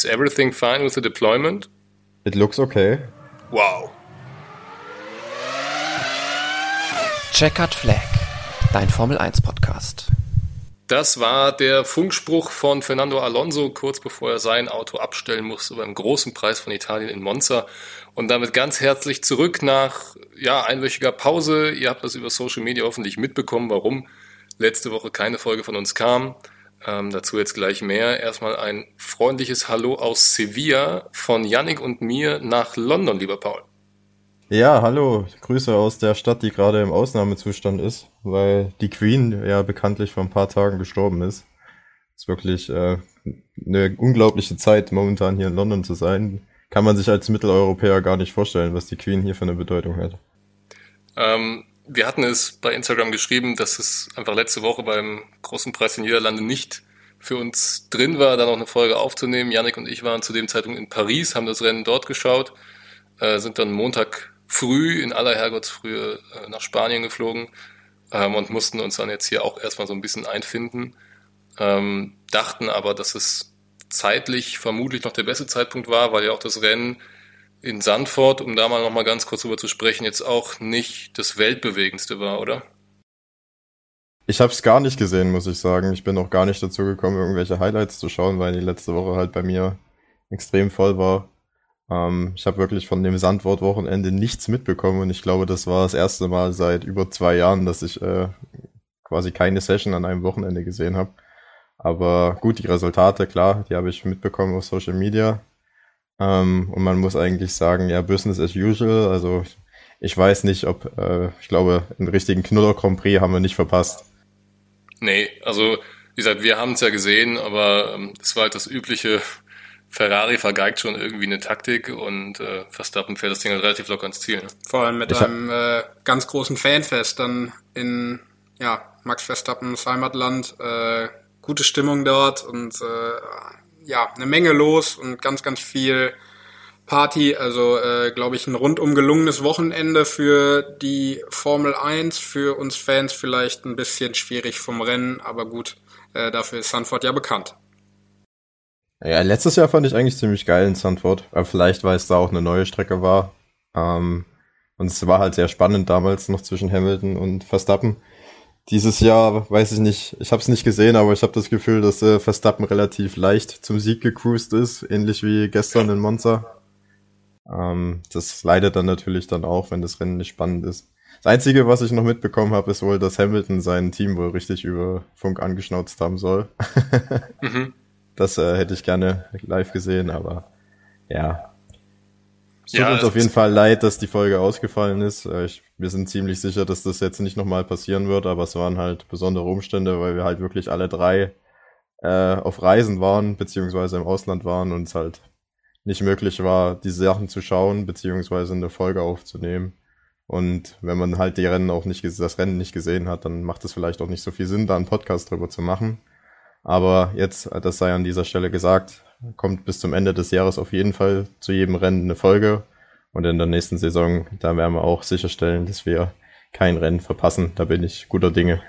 Is everything fine with the deployment? It looks okay. Wow. Checkered Flag, dein Formel 1 Podcast. Das war der Funkspruch von Fernando Alonso, kurz bevor er sein Auto abstellen musste beim großen Preis von Italien in Monza. Und damit ganz herzlich zurück nach ja, einwöchiger Pause. Ihr habt das über Social Media hoffentlich mitbekommen, warum letzte Woche keine Folge von uns kam. Ähm, dazu jetzt gleich mehr. Erstmal ein freundliches Hallo aus Sevilla von Yannick und mir nach London, lieber Paul. Ja, hallo, Grüße aus der Stadt, die gerade im Ausnahmezustand ist, weil die Queen ja bekanntlich vor ein paar Tagen gestorben ist. Ist wirklich äh, eine unglaubliche Zeit, momentan hier in London zu sein. Kann man sich als Mitteleuropäer gar nicht vorstellen, was die Queen hier für eine Bedeutung hat. Ähm, wir hatten es bei Instagram geschrieben, dass es einfach letzte Woche beim Großen Preis in Niederlande nicht für uns drin war, da noch eine Folge aufzunehmen. Janik und ich waren zu dem Zeitpunkt in Paris, haben das Rennen dort geschaut, äh, sind dann Montag früh in aller Herrgottsfrühe äh, nach Spanien geflogen ähm, und mussten uns dann jetzt hier auch erstmal so ein bisschen einfinden. Ähm, dachten aber, dass es zeitlich vermutlich noch der beste Zeitpunkt war, weil ja auch das Rennen in Sandford, um da mal nochmal ganz kurz drüber zu sprechen, jetzt auch nicht das weltbewegendste war, oder? Ich habe es gar nicht gesehen, muss ich sagen. Ich bin auch gar nicht dazu gekommen, irgendwelche Highlights zu schauen, weil die letzte Woche halt bei mir extrem voll war. Ähm, ich habe wirklich von dem Sandwort-Wochenende nichts mitbekommen und ich glaube, das war das erste Mal seit über zwei Jahren, dass ich äh, quasi keine Session an einem Wochenende gesehen habe. Aber gut, die Resultate, klar, die habe ich mitbekommen auf Social Media. Ähm, und man muss eigentlich sagen, ja, Business as usual. Also ich weiß nicht, ob, äh, ich glaube, einen richtigen Knuller Grand Prix haben wir nicht verpasst. Nee, also wie gesagt, wir haben es ja gesehen, aber ähm, es war halt das übliche Ferrari vergeigt schon irgendwie eine Taktik und äh, Verstappen fährt das Ding halt relativ locker ins Ziel. Ne? Vor allem mit ich einem äh, ganz großen Fanfest dann in ja, Max Verstappens Heimatland. Äh, gute Stimmung dort und äh, ja, eine Menge los und ganz, ganz viel Party. Also, äh, glaube ich, ein rundum gelungenes Wochenende für die Formel 1. Für uns Fans vielleicht ein bisschen schwierig vom Rennen, aber gut, äh, dafür ist Sanford ja bekannt. Ja, letztes Jahr fand ich eigentlich ziemlich geil in Sandford, aber vielleicht, weil es da auch eine neue Strecke war. Ähm, und es war halt sehr spannend damals noch zwischen Hamilton und Verstappen. Dieses Jahr weiß ich nicht, ich habe es nicht gesehen, aber ich habe das Gefühl, dass äh, Verstappen relativ leicht zum Sieg gecruised ist, ähnlich wie gestern in Monza. Ähm, das leidet dann natürlich dann auch, wenn das Rennen nicht spannend ist. Das Einzige, was ich noch mitbekommen habe, ist wohl, dass Hamilton sein Team wohl richtig über Funk angeschnauzt haben soll. mhm. Das äh, hätte ich gerne live gesehen, aber ja. Es tut ja, uns auf jeden Fall leid, dass die Folge ausgefallen ist. Äh, ich, wir sind ziemlich sicher, dass das jetzt nicht nochmal passieren wird, aber es waren halt besondere Umstände, weil wir halt wirklich alle drei äh, auf Reisen waren, beziehungsweise im Ausland waren und es halt nicht möglich war, die Sachen zu schauen, beziehungsweise eine Folge aufzunehmen. Und wenn man halt die Rennen auch nicht, das Rennen nicht gesehen hat, dann macht es vielleicht auch nicht so viel Sinn, da einen Podcast drüber zu machen. Aber jetzt, das sei an dieser Stelle gesagt, kommt bis zum Ende des Jahres auf jeden Fall zu jedem Rennen eine Folge. Und in der nächsten Saison, da werden wir auch sicherstellen, dass wir kein Rennen verpassen. Da bin ich guter Dinge.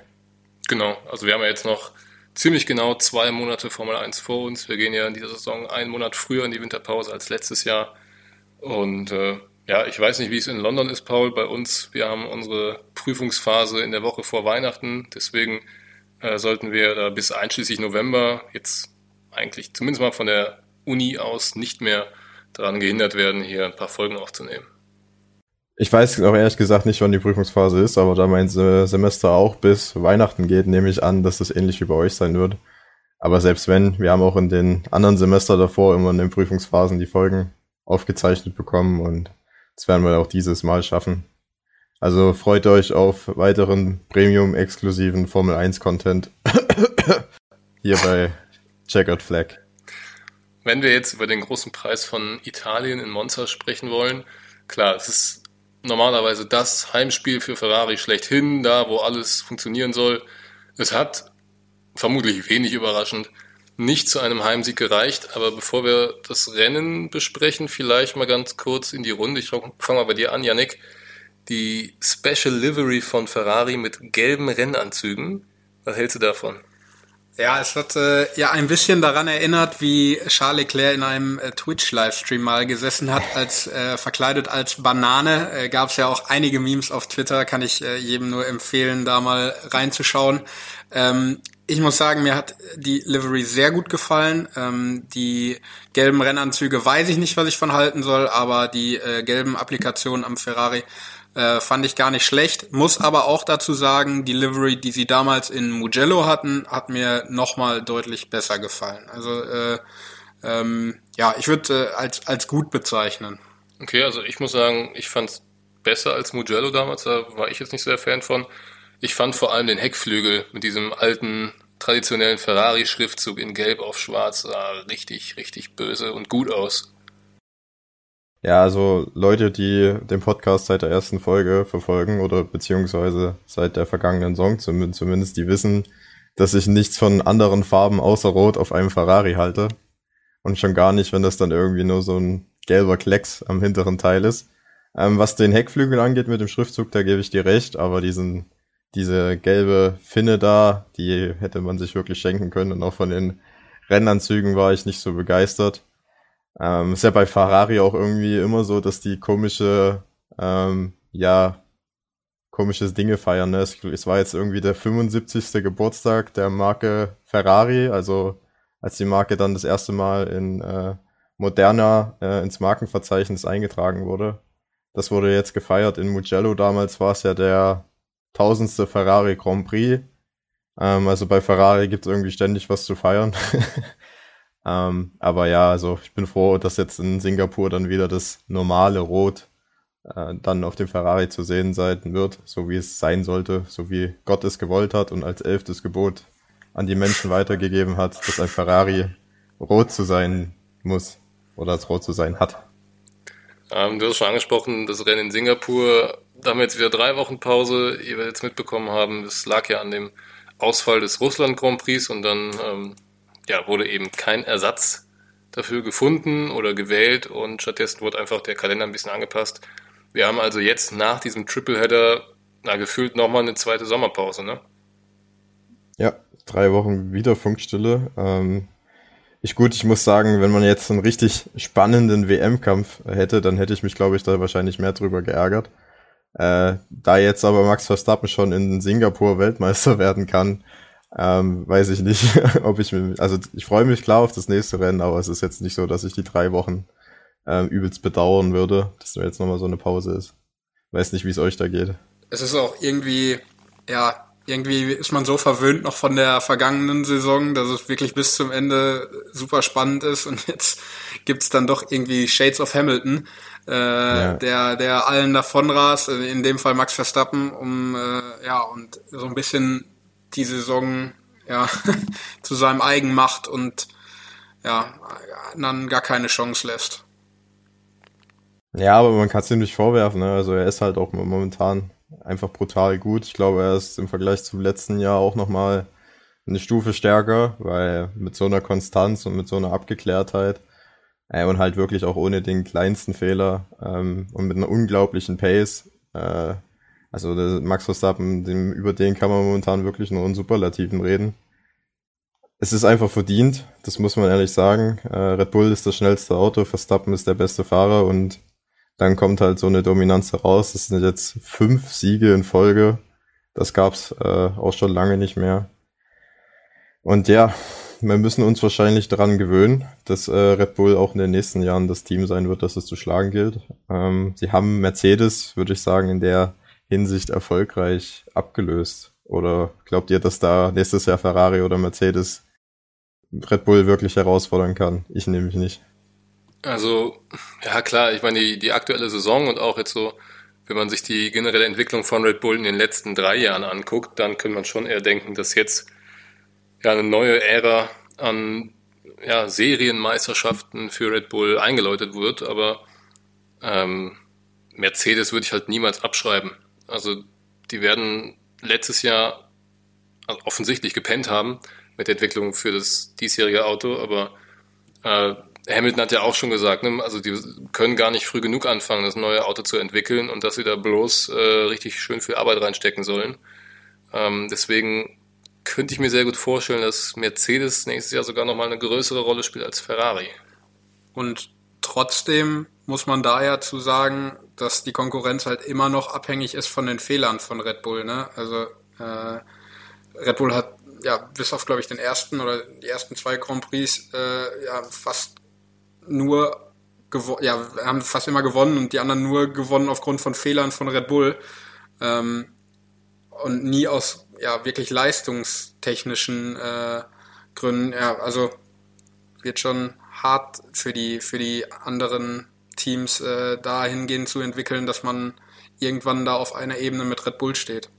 Genau, also wir haben ja jetzt noch ziemlich genau zwei Monate Formel 1 vor uns. Wir gehen ja in dieser Saison einen Monat früher in die Winterpause als letztes Jahr. Und äh, ja, ich weiß nicht, wie es in London ist, Paul. Bei uns, wir haben unsere Prüfungsphase in der Woche vor Weihnachten. Deswegen äh, sollten wir da bis einschließlich November jetzt eigentlich zumindest mal von der Uni aus nicht mehr daran gehindert werden, hier ein paar Folgen aufzunehmen. Ich weiß auch ehrlich gesagt nicht, wann die Prüfungsphase ist, aber da mein Semester auch bis Weihnachten geht, nehme ich an, dass das ähnlich wie bei euch sein wird. Aber selbst wenn, wir haben auch in den anderen Semester davor immer in den Prüfungsphasen die Folgen aufgezeichnet bekommen und das werden wir auch dieses Mal schaffen. Also freut euch auf weiteren Premium-exklusiven Formel 1-Content hier bei Checkered Flag. Wenn wir jetzt über den großen Preis von Italien in Monza sprechen wollen, klar, es ist normalerweise das Heimspiel für Ferrari schlechthin, da wo alles funktionieren soll. Es hat vermutlich wenig überraschend nicht zu einem Heimsieg gereicht, aber bevor wir das Rennen besprechen, vielleicht mal ganz kurz in die Runde. Ich fange mal bei dir an, Yannick die Special Livery von Ferrari mit gelben Rennanzügen. Was hältst du davon? Ja, es hat äh, ja ein bisschen daran erinnert, wie Charles Leclerc in einem äh, Twitch-Livestream mal gesessen hat, als äh, verkleidet als Banane. Äh, Gab es ja auch einige Memes auf Twitter, kann ich äh, jedem nur empfehlen, da mal reinzuschauen. Ähm, ich muss sagen, mir hat die Livery sehr gut gefallen. Ähm, die gelben Rennanzüge weiß ich nicht, was ich von halten soll, aber die äh, gelben Applikationen am Ferrari äh, fand ich gar nicht schlecht. Muss aber auch dazu sagen, die Livery, die sie damals in Mugello hatten, hat mir nochmal deutlich besser gefallen. Also äh, ähm, ja, ich würde äh, als, als gut bezeichnen. Okay, also ich muss sagen, ich fand es besser als Mugello damals, da war ich jetzt nicht so der Fan von. Ich fand vor allem den Heckflügel mit diesem alten traditionellen Ferrari-Schriftzug in Gelb auf Schwarz sah richtig, richtig böse und gut aus. Ja, also Leute, die den Podcast seit der ersten Folge verfolgen oder beziehungsweise seit der vergangenen Saison zumindest, die wissen, dass ich nichts von anderen Farben außer Rot auf einem Ferrari halte. Und schon gar nicht, wenn das dann irgendwie nur so ein gelber Klecks am hinteren Teil ist. Ähm, was den Heckflügel angeht mit dem Schriftzug, da gebe ich dir recht, aber diesen, diese gelbe Finne da, die hätte man sich wirklich schenken können. Und auch von den Rennanzügen war ich nicht so begeistert. Ähm, ist ja bei Ferrari auch irgendwie immer so, dass die komische, ähm, ja, komische Dinge feiern. Ne? Es, es war jetzt irgendwie der 75. Geburtstag der Marke Ferrari, also als die Marke dann das erste Mal in äh, Moderna äh, ins Markenverzeichnis eingetragen wurde. Das wurde jetzt gefeiert in Mugello. Damals war es ja der tausendste Ferrari Grand Prix. Ähm, also bei Ferrari gibt es irgendwie ständig was zu feiern. Ähm, aber ja, also ich bin froh, dass jetzt in Singapur dann wieder das normale Rot äh, dann auf dem Ferrari zu sehen sein wird, so wie es sein sollte, so wie Gott es gewollt hat und als elftes Gebot an die Menschen weitergegeben hat, dass ein Ferrari rot zu sein muss oder als rot zu sein hat. Ähm, du hast schon angesprochen, das Rennen in Singapur, da haben wir jetzt wieder drei Wochen Pause, ihr werdet jetzt mitbekommen haben, das lag ja an dem Ausfall des Russland Grand Prix und dann ähm, ja, wurde eben kein Ersatz dafür gefunden oder gewählt und stattdessen wurde einfach der Kalender ein bisschen angepasst. Wir haben also jetzt nach diesem Tripleheader na, gefühlt nochmal eine zweite Sommerpause, ne? Ja, drei Wochen wieder Funkstille. Ähm, ich gut, ich muss sagen, wenn man jetzt einen richtig spannenden WM-Kampf hätte, dann hätte ich mich, glaube ich, da wahrscheinlich mehr drüber geärgert. Äh, da jetzt aber Max Verstappen schon in Singapur Weltmeister werden kann, ähm, weiß ich nicht, ob ich mir, also ich freue mich klar auf das nächste Rennen, aber es ist jetzt nicht so, dass ich die drei Wochen ähm, übelst bedauern würde, dass da jetzt nochmal so eine Pause ist. Weiß nicht, wie es euch da geht. Es ist auch irgendwie, ja, irgendwie ist man so verwöhnt noch von der vergangenen Saison, dass es wirklich bis zum Ende super spannend ist und jetzt gibt's dann doch irgendwie Shades of Hamilton, äh, ja. der, der allen davonrast, in dem Fall Max Verstappen, um äh, ja und so ein bisschen die Saison ja, zu seinem eigen macht und ja, dann gar keine Chance lässt. Ja, aber man kann es ihm nicht vorwerfen. Ne? Also er ist halt auch momentan einfach brutal gut. Ich glaube, er ist im Vergleich zum letzten Jahr auch nochmal eine Stufe stärker, weil mit so einer Konstanz und mit so einer Abgeklärtheit äh, und halt wirklich auch ohne den kleinsten Fehler ähm, und mit einer unglaublichen Pace äh, also Max Verstappen, dem, über den kann man momentan wirklich nur in Superlativen reden. Es ist einfach verdient, das muss man ehrlich sagen. Äh, Red Bull ist das schnellste Auto, Verstappen ist der beste Fahrer und dann kommt halt so eine Dominanz heraus. Das sind jetzt fünf Siege in Folge. Das gab's äh, auch schon lange nicht mehr. Und ja, wir müssen uns wahrscheinlich daran gewöhnen, dass äh, Red Bull auch in den nächsten Jahren das Team sein wird, das es zu schlagen gilt. Ähm, sie haben Mercedes, würde ich sagen, in der Hinsicht erfolgreich abgelöst? Oder glaubt ihr, dass da nächstes Jahr Ferrari oder Mercedes Red Bull wirklich herausfordern kann? Ich nehme mich nicht. Also, ja klar, ich meine, die, die aktuelle Saison und auch jetzt so, wenn man sich die generelle Entwicklung von Red Bull in den letzten drei Jahren anguckt, dann kann man schon eher denken, dass jetzt ja eine neue Ära an ja, Serienmeisterschaften für Red Bull eingeläutet wird, aber ähm, Mercedes würde ich halt niemals abschreiben. Also die werden letztes Jahr also offensichtlich gepennt haben mit der Entwicklung für das diesjährige Auto, aber äh, Hamilton hat ja auch schon gesagt, ne, also die können gar nicht früh genug anfangen, das neue Auto zu entwickeln und dass sie da bloß äh, richtig schön viel Arbeit reinstecken sollen. Ähm, deswegen könnte ich mir sehr gut vorstellen, dass Mercedes nächstes Jahr sogar nochmal eine größere Rolle spielt als Ferrari. Und trotzdem muss man da ja zu sagen, dass die Konkurrenz halt immer noch abhängig ist von den Fehlern von Red Bull. Ne? Also äh, Red Bull hat ja bis auf glaube ich den ersten oder die ersten zwei Grand Prix äh, ja fast nur ja haben fast immer gewonnen und die anderen nur gewonnen aufgrund von Fehlern von Red Bull ähm, und nie aus ja wirklich leistungstechnischen äh, Gründen. Ja, also wird schon hart für die für die anderen Teams äh, dahingehend zu entwickeln, dass man irgendwann da auf einer Ebene mit Red Bull steht.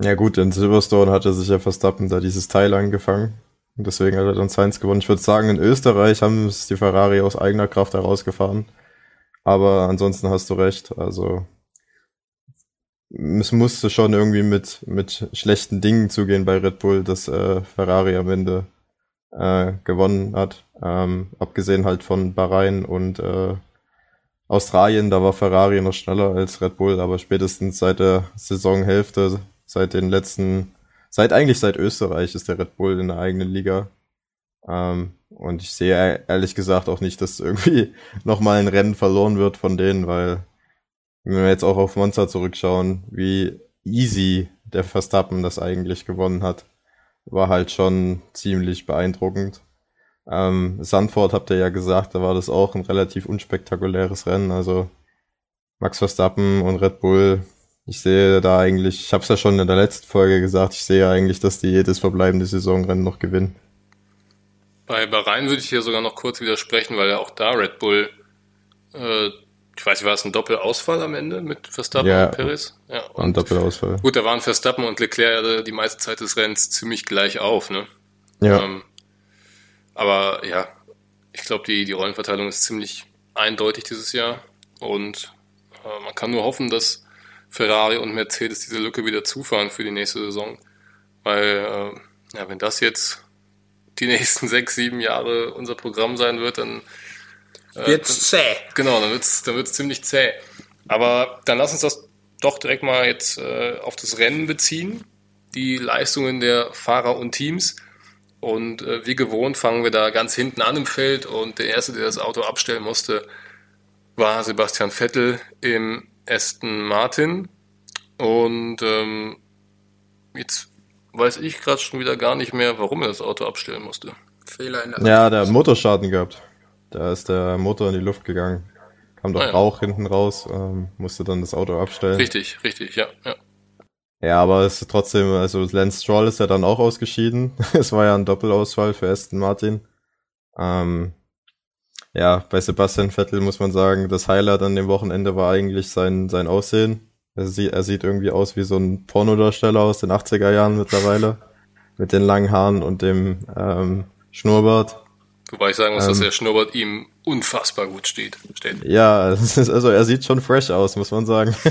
Ja gut, in Silverstone hatte sich ja Verstappen da dieses Teil angefangen. Und deswegen hat er dann Science gewonnen. Ich würde sagen, in Österreich haben es die Ferrari aus eigener Kraft herausgefahren. Aber ansonsten hast du recht. Also es musste schon irgendwie mit, mit schlechten Dingen zugehen bei Red Bull, dass äh, Ferrari am Ende äh, gewonnen hat. Ähm, abgesehen halt von Bahrain und äh, Australien, da war Ferrari noch schneller als Red Bull, aber spätestens seit der Saisonhälfte, seit den letzten, seit eigentlich seit Österreich ist der Red Bull in der eigenen Liga. Ähm, und ich sehe ehrlich gesagt auch nicht, dass irgendwie nochmal ein Rennen verloren wird von denen, weil wenn wir jetzt auch auf Monza zurückschauen, wie easy der Verstappen das eigentlich gewonnen hat, war halt schon ziemlich beeindruckend. Ähm, Sandford habt ihr ja gesagt, da war das auch ein relativ unspektakuläres Rennen. Also Max Verstappen und Red Bull, ich sehe da eigentlich, ich habe es ja schon in der letzten Folge gesagt, ich sehe eigentlich, dass die jedes verbleibende Saisonrennen noch gewinnen. Bei Bahrain würde ich hier sogar noch kurz widersprechen, weil ja auch da Red Bull äh, ich weiß nicht, war es ein Doppelausfall am Ende mit Verstappen ja, und Perez? Ja, und ein Doppelausfall. Gut, da waren Verstappen und Leclerc die meiste Zeit des Rennens ziemlich gleich auf, ne? Ja. Ähm, aber ja, ich glaube, die, die Rollenverteilung ist ziemlich eindeutig dieses Jahr und äh, man kann nur hoffen, dass Ferrari und Mercedes diese Lücke wieder zufahren für die nächste Saison, weil äh, ja, wenn das jetzt die nächsten sechs, sieben Jahre unser Programm sein wird, dann äh, wird's zäh. Genau, dann wird's, dann wird's ziemlich zäh. Aber dann lass uns das doch direkt mal jetzt äh, auf das Rennen beziehen, die Leistungen der Fahrer und Teams. Und äh, wie gewohnt fangen wir da ganz hinten an im Feld und der erste, der das Auto abstellen musste, war Sebastian Vettel im Aston Martin. Und ähm, jetzt weiß ich gerade schon wieder gar nicht mehr, warum er das Auto abstellen musste. Fehler in der Ja, der hat Motorschaden gehabt. Da ist der Motor in die Luft gegangen. Kam doch ah, ja. Rauch hinten raus, ähm, musste dann das Auto abstellen. Richtig, richtig, ja, ja. Ja, aber es ist trotzdem, also Lance Stroll ist ja dann auch ausgeschieden. es war ja ein Doppelausfall für Aston Martin. Ähm, ja, bei Sebastian Vettel muss man sagen, das Highlight an dem Wochenende war eigentlich sein, sein Aussehen. Er sieht, er sieht irgendwie aus wie so ein Pornodarsteller aus den 80er Jahren mittlerweile. mit den langen Haaren und dem ähm, Schnurrbart. Wobei ich sagen muss, ähm, dass der Schnurrbart ihm unfassbar gut steht. steht. Ja, also er sieht schon fresh aus, muss man sagen.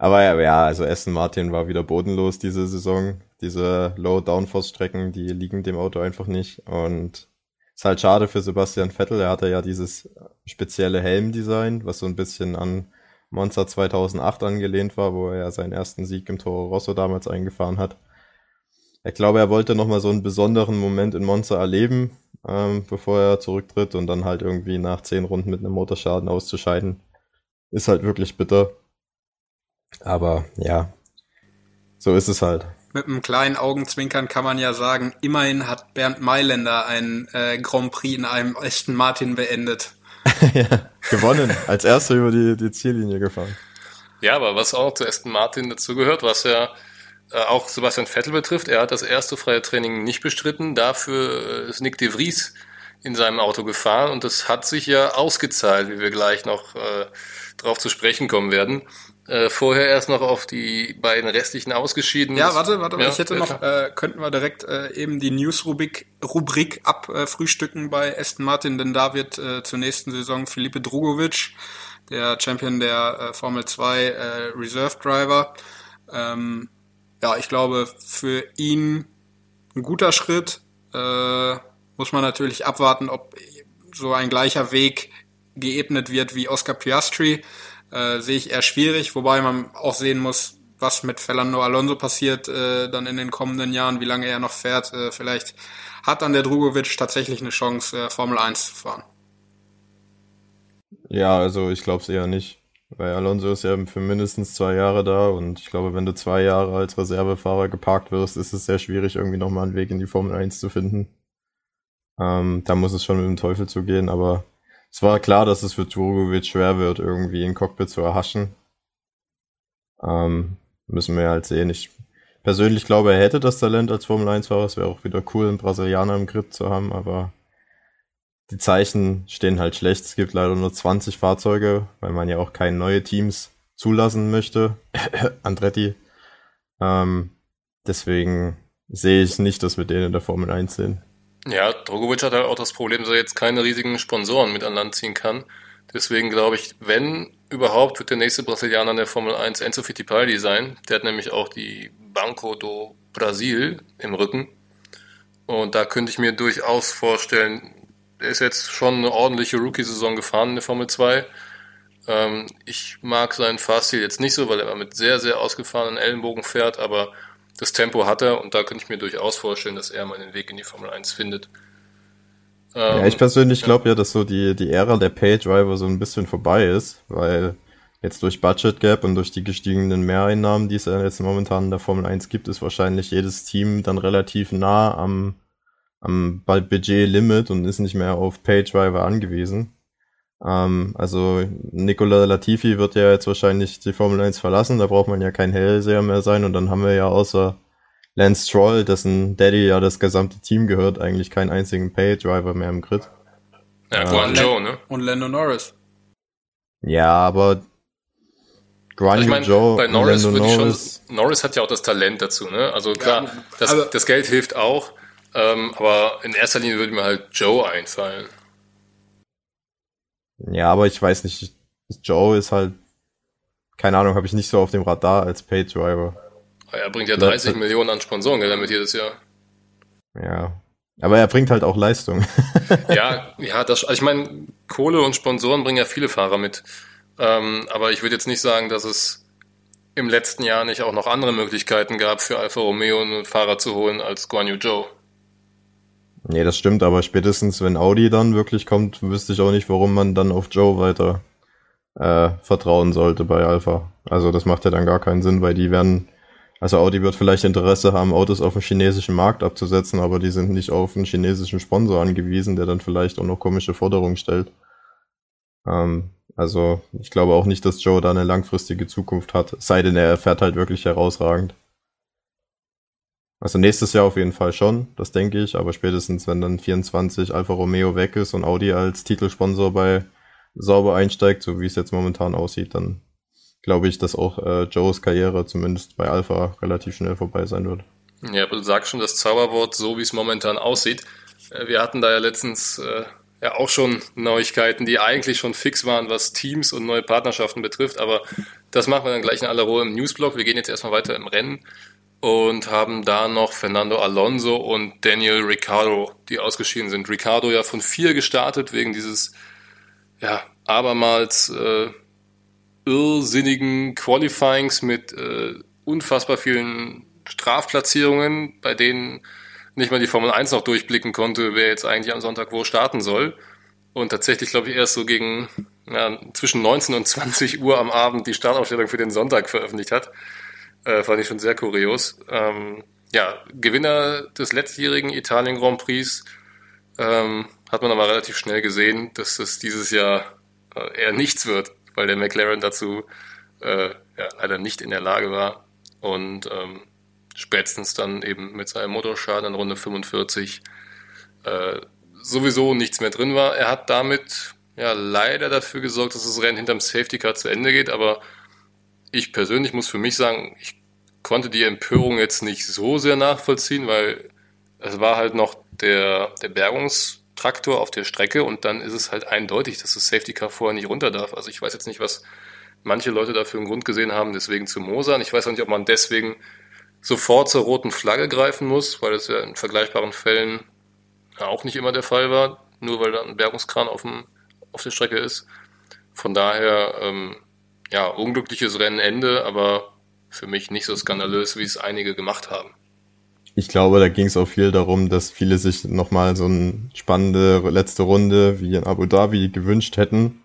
Aber ja, also Aston Martin war wieder bodenlos diese Saison. Diese Low-Downforce-Strecken, die liegen dem Auto einfach nicht. Und ist halt schade für Sebastian Vettel. Er hatte ja dieses spezielle Helmdesign, was so ein bisschen an Monza 2008 angelehnt war, wo er ja seinen ersten Sieg im Toro Rosso damals eingefahren hat. Ich glaube, er wollte nochmal so einen besonderen Moment in Monza erleben, ähm, bevor er zurücktritt und dann halt irgendwie nach zehn Runden mit einem Motorschaden auszuscheiden. Ist halt wirklich bitter. Aber ja, so ist es halt. Mit einem kleinen Augenzwinkern kann man ja sagen, immerhin hat Bernd Mailänder ein äh, Grand Prix in einem Aston Martin beendet. ja, gewonnen, als erster über die, die Ziellinie gefahren. Ja, aber was auch zu Aston Martin dazu gehört, was ja äh, auch Sebastian Vettel betrifft, er hat das erste freie Training nicht bestritten. Dafür äh, ist Nick de Vries in seinem Auto gefahren und das hat sich ja ausgezahlt, wie wir gleich noch äh, darauf zu sprechen kommen werden. Äh, vorher erst noch auf die beiden restlichen ausgeschieden. Ja, warte, warte, ja, ich hätte noch, äh, könnten wir direkt äh, eben die News-Rubrik Rubrik abfrühstücken bei Aston Martin, denn da wird äh, zur nächsten Saison Felipe Drugovic, der Champion der äh, Formel 2 äh, Reserve Driver, ähm, ja, ich glaube, für ihn ein guter Schritt. Äh, muss man natürlich abwarten, ob so ein gleicher Weg geebnet wird wie Oscar Piastri. Äh, sehe ich eher schwierig, wobei man auch sehen muss, was mit Fernando Alonso passiert äh, dann in den kommenden Jahren, wie lange er noch fährt. Äh, vielleicht hat dann der Drugovic tatsächlich eine Chance, äh, Formel 1 zu fahren. Ja, also ich glaube es eher nicht. Weil Alonso ist ja für mindestens zwei Jahre da und ich glaube, wenn du zwei Jahre als Reservefahrer geparkt wirst, ist es sehr schwierig, irgendwie nochmal einen Weg in die Formel 1 zu finden. Ähm, da muss es schon mit dem Teufel zugehen, aber es war klar, dass es für Drugovic schwer wird, irgendwie ein Cockpit zu erhaschen. Ähm, müssen wir halt sehen. Ich persönlich glaube, er hätte das Talent als Formel 1-Fahrer. Es wäre auch wieder cool, einen Brasilianer im Grid zu haben, aber die Zeichen stehen halt schlecht. Es gibt leider nur 20 Fahrzeuge, weil man ja auch keine neue Teams zulassen möchte. Andretti. Ähm, deswegen sehe ich nicht, dass wir den in der Formel 1 sehen. Ja, Drogovic hat halt auch das Problem, dass er jetzt keine riesigen Sponsoren mit an Land ziehen kann. Deswegen glaube ich, wenn überhaupt, wird der nächste Brasilianer in der Formel 1 Enzo Fittipaldi sein. Der hat nämlich auch die Banco do Brasil im Rücken. Und da könnte ich mir durchaus vorstellen, er ist jetzt schon eine ordentliche Rookie-Saison gefahren in der Formel 2. Ähm, ich mag seinen Fahrstil jetzt nicht so, weil er mit sehr, sehr ausgefahrenen Ellenbogen fährt, aber das Tempo hat er und da könnte ich mir durchaus vorstellen, dass er mal den Weg in die Formel 1 findet. Ähm, ja, ich persönlich glaube ja, dass so die, die Ära der Pay-Driver so ein bisschen vorbei ist, weil jetzt durch Budget Gap und durch die gestiegenen Mehreinnahmen, die es ja jetzt momentan in der Formel 1 gibt, ist wahrscheinlich jedes Team dann relativ nah am am Budget-Limit und ist nicht mehr auf Pay-Driver angewiesen. Ähm, also Nicola Latifi wird ja jetzt wahrscheinlich die Formel 1 verlassen, da braucht man ja kein Hellseher mehr sein und dann haben wir ja außer Lance Stroll, dessen Daddy ja das gesamte Team gehört, eigentlich keinen einzigen Pay-Driver mehr im Grid. Ja, Guan äh, Joe, ne? Und Lando Norris. Ja, aber Guan also ich mein, Joe bei Norris würde ich schon, Norris hat ja auch das Talent dazu, ne? Also klar, ja, das, das Geld hilft auch, ähm, aber in erster Linie würde mir halt Joe einfallen. Ja, aber ich weiß nicht, Joe ist halt, keine Ahnung, habe ich nicht so auf dem Radar als Paid Driver. Er bringt ja 30 Millionen an Sponsoren damit jedes Jahr. Ja. Aber er bringt halt auch Leistung. ja, ja, das, also ich meine, Kohle und Sponsoren bringen ja viele Fahrer mit. Ähm, aber ich würde jetzt nicht sagen, dass es im letzten Jahr nicht auch noch andere Möglichkeiten gab, für Alfa Romeo einen Fahrer zu holen als Guan Yu Zhou. Nee, das stimmt, aber spätestens wenn Audi dann wirklich kommt, wüsste ich auch nicht, warum man dann auf Joe weiter äh, vertrauen sollte bei Alpha. Also das macht ja dann gar keinen Sinn, weil die werden, also Audi wird vielleicht Interesse haben, Autos auf den chinesischen Markt abzusetzen, aber die sind nicht auf einen chinesischen Sponsor angewiesen, der dann vielleicht auch noch komische Forderungen stellt. Ähm, also ich glaube auch nicht, dass Joe da eine langfristige Zukunft hat, sei denn er fährt halt wirklich herausragend. Also nächstes Jahr auf jeden Fall schon, das denke ich, aber spätestens wenn dann 24 Alfa Romeo weg ist und Audi als Titelsponsor bei Sauber einsteigt, so wie es jetzt momentan aussieht, dann glaube ich, dass auch äh, Joes Karriere zumindest bei Alpha relativ schnell vorbei sein wird. Ja, aber du sagst schon das Zauberwort, so wie es momentan aussieht. Äh, wir hatten da ja letztens äh, ja auch schon Neuigkeiten, die eigentlich schon fix waren, was Teams und neue Partnerschaften betrifft, aber das machen wir dann gleich in aller Ruhe im Newsblog. Wir gehen jetzt erstmal weiter im Rennen und haben da noch Fernando Alonso und Daniel Ricciardo, die ausgeschieden sind. Ricciardo ja von vier gestartet wegen dieses ja abermals äh, irrsinnigen Qualifyings mit äh, unfassbar vielen Strafplatzierungen, bei denen nicht mal die Formel 1 noch durchblicken konnte, wer jetzt eigentlich am Sonntag wo starten soll. Und tatsächlich, glaube ich, erst so gegen ja, zwischen 19 und 20 Uhr am Abend die Startaufstellung für den Sonntag veröffentlicht hat. Äh, fand ich schon sehr kurios. Ähm, ja, Gewinner des letztjährigen Italien Grand Prix ähm, hat man aber relativ schnell gesehen, dass es dieses Jahr äh, eher nichts wird, weil der McLaren dazu äh, ja, leider nicht in der Lage war und ähm, spätestens dann eben mit seinem Motorschaden in Runde 45 äh, sowieso nichts mehr drin war. Er hat damit ja leider dafür gesorgt, dass das Rennen hinterm Safety Car zu Ende geht, aber ich persönlich muss für mich sagen, ich konnte die Empörung jetzt nicht so sehr nachvollziehen, weil es war halt noch der, der Bergungstraktor auf der Strecke und dann ist es halt eindeutig, dass das Safety Car vorher nicht runter darf. Also ich weiß jetzt nicht, was manche Leute dafür einen Grund gesehen haben, deswegen zu mosern. Ich weiß auch nicht, ob man deswegen sofort zur roten Flagge greifen muss, weil es ja in vergleichbaren Fällen auch nicht immer der Fall war, nur weil da ein Bergungskran auf, dem, auf der Strecke ist. Von daher ähm, ja, unglückliches Rennenende, aber für mich nicht so skandalös, wie es einige gemacht haben. Ich glaube, da ging es auch viel darum, dass viele sich nochmal so eine spannende letzte Runde wie in Abu Dhabi gewünscht hätten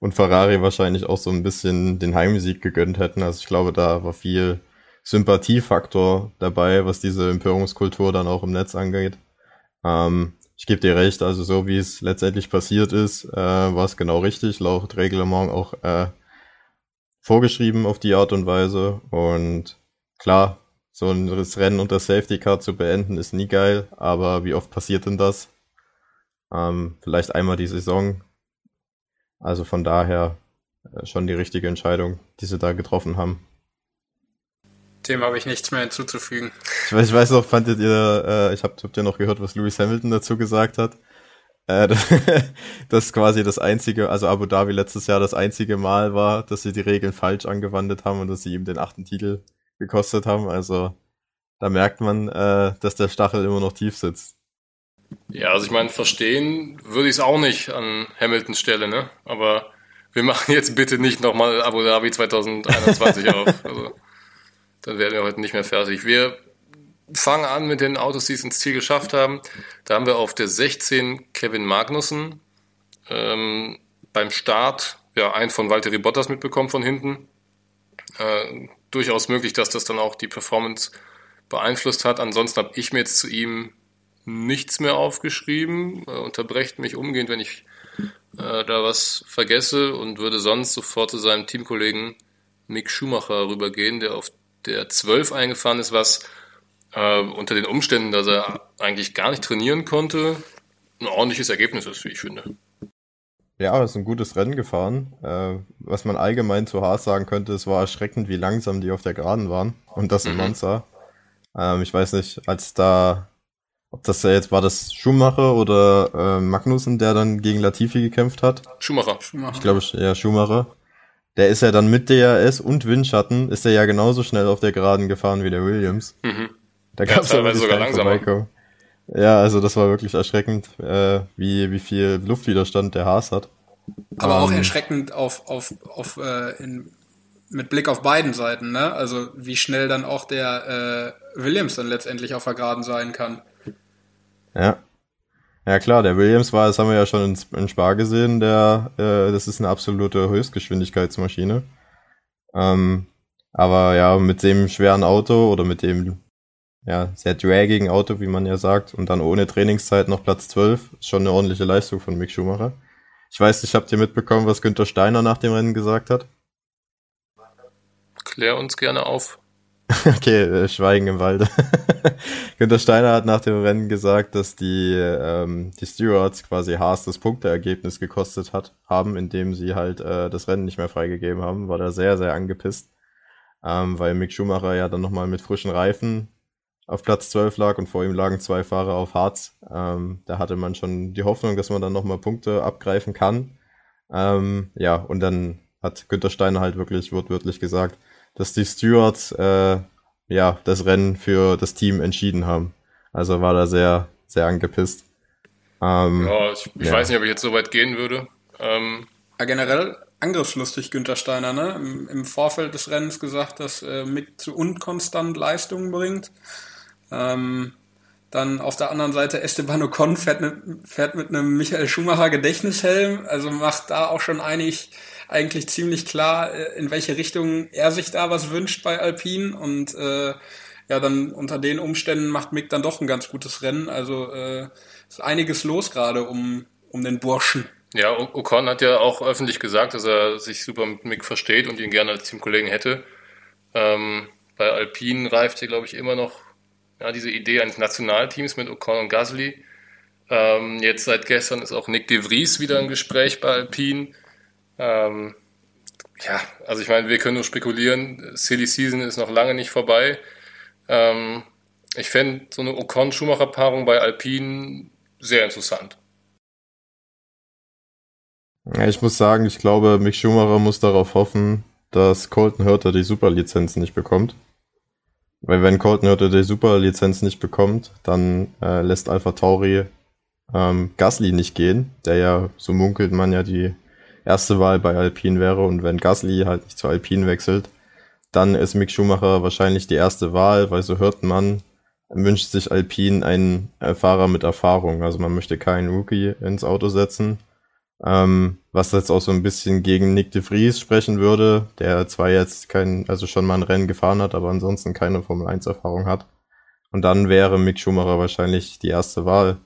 und Ferrari wahrscheinlich auch so ein bisschen den Heimsieg gegönnt hätten. Also ich glaube, da war viel Sympathiefaktor dabei, was diese Empörungskultur dann auch im Netz angeht. Ähm, ich gebe dir recht, also so wie es letztendlich passiert ist, äh, war es genau richtig, laut Reglement auch äh, vorgeschrieben auf die Art und Weise. Und klar, so ein Rennen unter Safety Car zu beenden ist nie geil, aber wie oft passiert denn das? Ähm, vielleicht einmal die Saison. Also von daher äh, schon die richtige Entscheidung, die sie da getroffen haben. Dem habe ich nichts mehr hinzuzufügen. Ich weiß, ich weiß noch, fandet ihr, äh, ich habt, habt ihr noch gehört, was Lewis Hamilton dazu gesagt hat? Äh, das quasi das einzige, also Abu Dhabi letztes Jahr das einzige Mal war, dass sie die Regeln falsch angewandt haben und dass sie ihm den achten Titel gekostet haben. Also da merkt man, äh, dass der Stachel immer noch tief sitzt. Ja, also ich meine, verstehen würde ich es auch nicht an Hamiltons Stelle, ne? Aber wir machen jetzt bitte nicht nochmal Abu Dhabi 2021 auf. Also, dann werden wir heute nicht mehr fertig. Wir fangen an mit den Autos, die es ins Ziel geschafft haben. Da haben wir auf der 16 Kevin Magnussen. Ähm, beim Start ja einen von Valtteri Bottas mitbekommen von hinten. Äh, durchaus möglich, dass das dann auch die Performance beeinflusst hat. Ansonsten habe ich mir jetzt zu ihm nichts mehr aufgeschrieben. Äh, unterbrecht mich umgehend, wenn ich äh, da was vergesse und würde sonst sofort zu seinem Teamkollegen Mick Schumacher rübergehen, der auf der 12 eingefahren ist, was äh, unter den Umständen, dass er eigentlich gar nicht trainieren konnte, ein ordentliches Ergebnis ist, wie ich finde. Ja, das ist ein gutes Rennen gefahren. Äh, was man allgemein zu Haas sagen könnte, es war erschreckend, wie langsam die auf der Geraden waren. Und das in mhm. Monza. Ähm, ich weiß nicht, als da, ob das ja jetzt war das Schumacher oder äh, Magnussen, der dann gegen Latifi gekämpft hat. Schumacher. Schumacher. Ich glaube, ja, Schumacher. Der ist ja dann mit DRS und Windschatten, ist er ja genauso schnell auf der Geraden gefahren wie der Williams. Mhm. Da gab es ja, sogar langsamer. Ja, also das war wirklich erschreckend, äh, wie, wie viel Luftwiderstand der Haas hat. Aber um, auch ähm, erschreckend auf, auf, auf äh, in, mit Blick auf beiden Seiten, ne? Also wie schnell dann auch der äh, Williams dann letztendlich auf der Geraden sein kann. Ja. Ja klar, der Williams war, das haben wir ja schon in, in Spa gesehen, der, äh, das ist eine absolute Höchstgeschwindigkeitsmaschine. Ähm, aber ja, mit dem schweren Auto oder mit dem ja, sehr dragigen Auto, wie man ja sagt, und dann ohne Trainingszeit noch Platz 12. Ist schon eine ordentliche Leistung von Mick Schumacher. Ich weiß nicht, habt ihr mitbekommen, was Günther Steiner nach dem Rennen gesagt hat? Klär uns gerne auf. okay, äh, Schweigen im Walde. Günther Steiner hat nach dem Rennen gesagt, dass die, ähm, die Stewards quasi Haas das Punkteergebnis gekostet hat, haben, indem sie halt äh, das Rennen nicht mehr freigegeben haben. War da sehr, sehr angepisst. Ähm, weil Mick Schumacher ja dann nochmal mit frischen Reifen auf Platz 12 lag und vor ihm lagen zwei Fahrer auf Harz. Ähm, da hatte man schon die Hoffnung, dass man dann nochmal Punkte abgreifen kann. Ähm, ja, und dann hat Günter Steiner halt wirklich wortwörtlich gesagt, dass die Stewards äh, ja das Rennen für das Team entschieden haben. Also war da sehr, sehr angepisst. Ähm, ja, ich, ich ja. weiß nicht, ob ich jetzt so weit gehen würde. Ähm, ja, generell angriffslustig Günter Steiner, ne? Im, Im, Vorfeld des Rennens gesagt, dass äh, Mick zu unkonstant Leistungen bringt. Ähm, dann auf der anderen Seite Esteban Ocon fährt mit, fährt mit einem Michael Schumacher Gedächtnishelm, also macht da auch schon einig, eigentlich ziemlich klar, äh, in welche Richtung er sich da was wünscht bei Alpine und äh, ja, dann unter den Umständen macht Mick dann doch ein ganz gutes Rennen. Also äh, ist einiges los gerade um, um den Burschen. Ja, Ocon hat ja auch öffentlich gesagt, dass er sich super mit Mick versteht und ihn gerne als Teamkollegen hätte. Ähm, bei Alpine reift hier, glaube ich, immer noch ja, diese Idee eines Nationalteams mit Ocon und Gasly. Ähm, jetzt seit gestern ist auch Nick de Vries wieder im Gespräch bei Alpine. Ähm, ja, also ich meine, wir können nur spekulieren. Silly Season ist noch lange nicht vorbei. Ähm, ich fände so eine Ocon-Schumacher-Paarung bei Alpine sehr interessant. Ja, ich muss sagen, ich glaube, Mick Schumacher muss darauf hoffen, dass Colton Hurter die Superlizenz nicht bekommt. Weil wenn Colton Hurter die Superlizenz nicht bekommt, dann äh, lässt Alpha Tauri ähm, Gasly nicht gehen, der ja, so munkelt man ja, die erste Wahl bei Alpine wäre. Und wenn Gasly halt nicht zu Alpine wechselt, dann ist Mick Schumacher wahrscheinlich die erste Wahl, weil so hört man, wünscht sich Alpine einen Fahrer mit Erfahrung. Also man möchte keinen Rookie ins Auto setzen. Ähm, was jetzt auch so ein bisschen gegen Nick de Vries sprechen würde, der zwar jetzt kein, also schon mal ein Rennen gefahren hat, aber ansonsten keine Formel 1 Erfahrung hat. Und dann wäre Mick Schumacher wahrscheinlich die erste Wahl.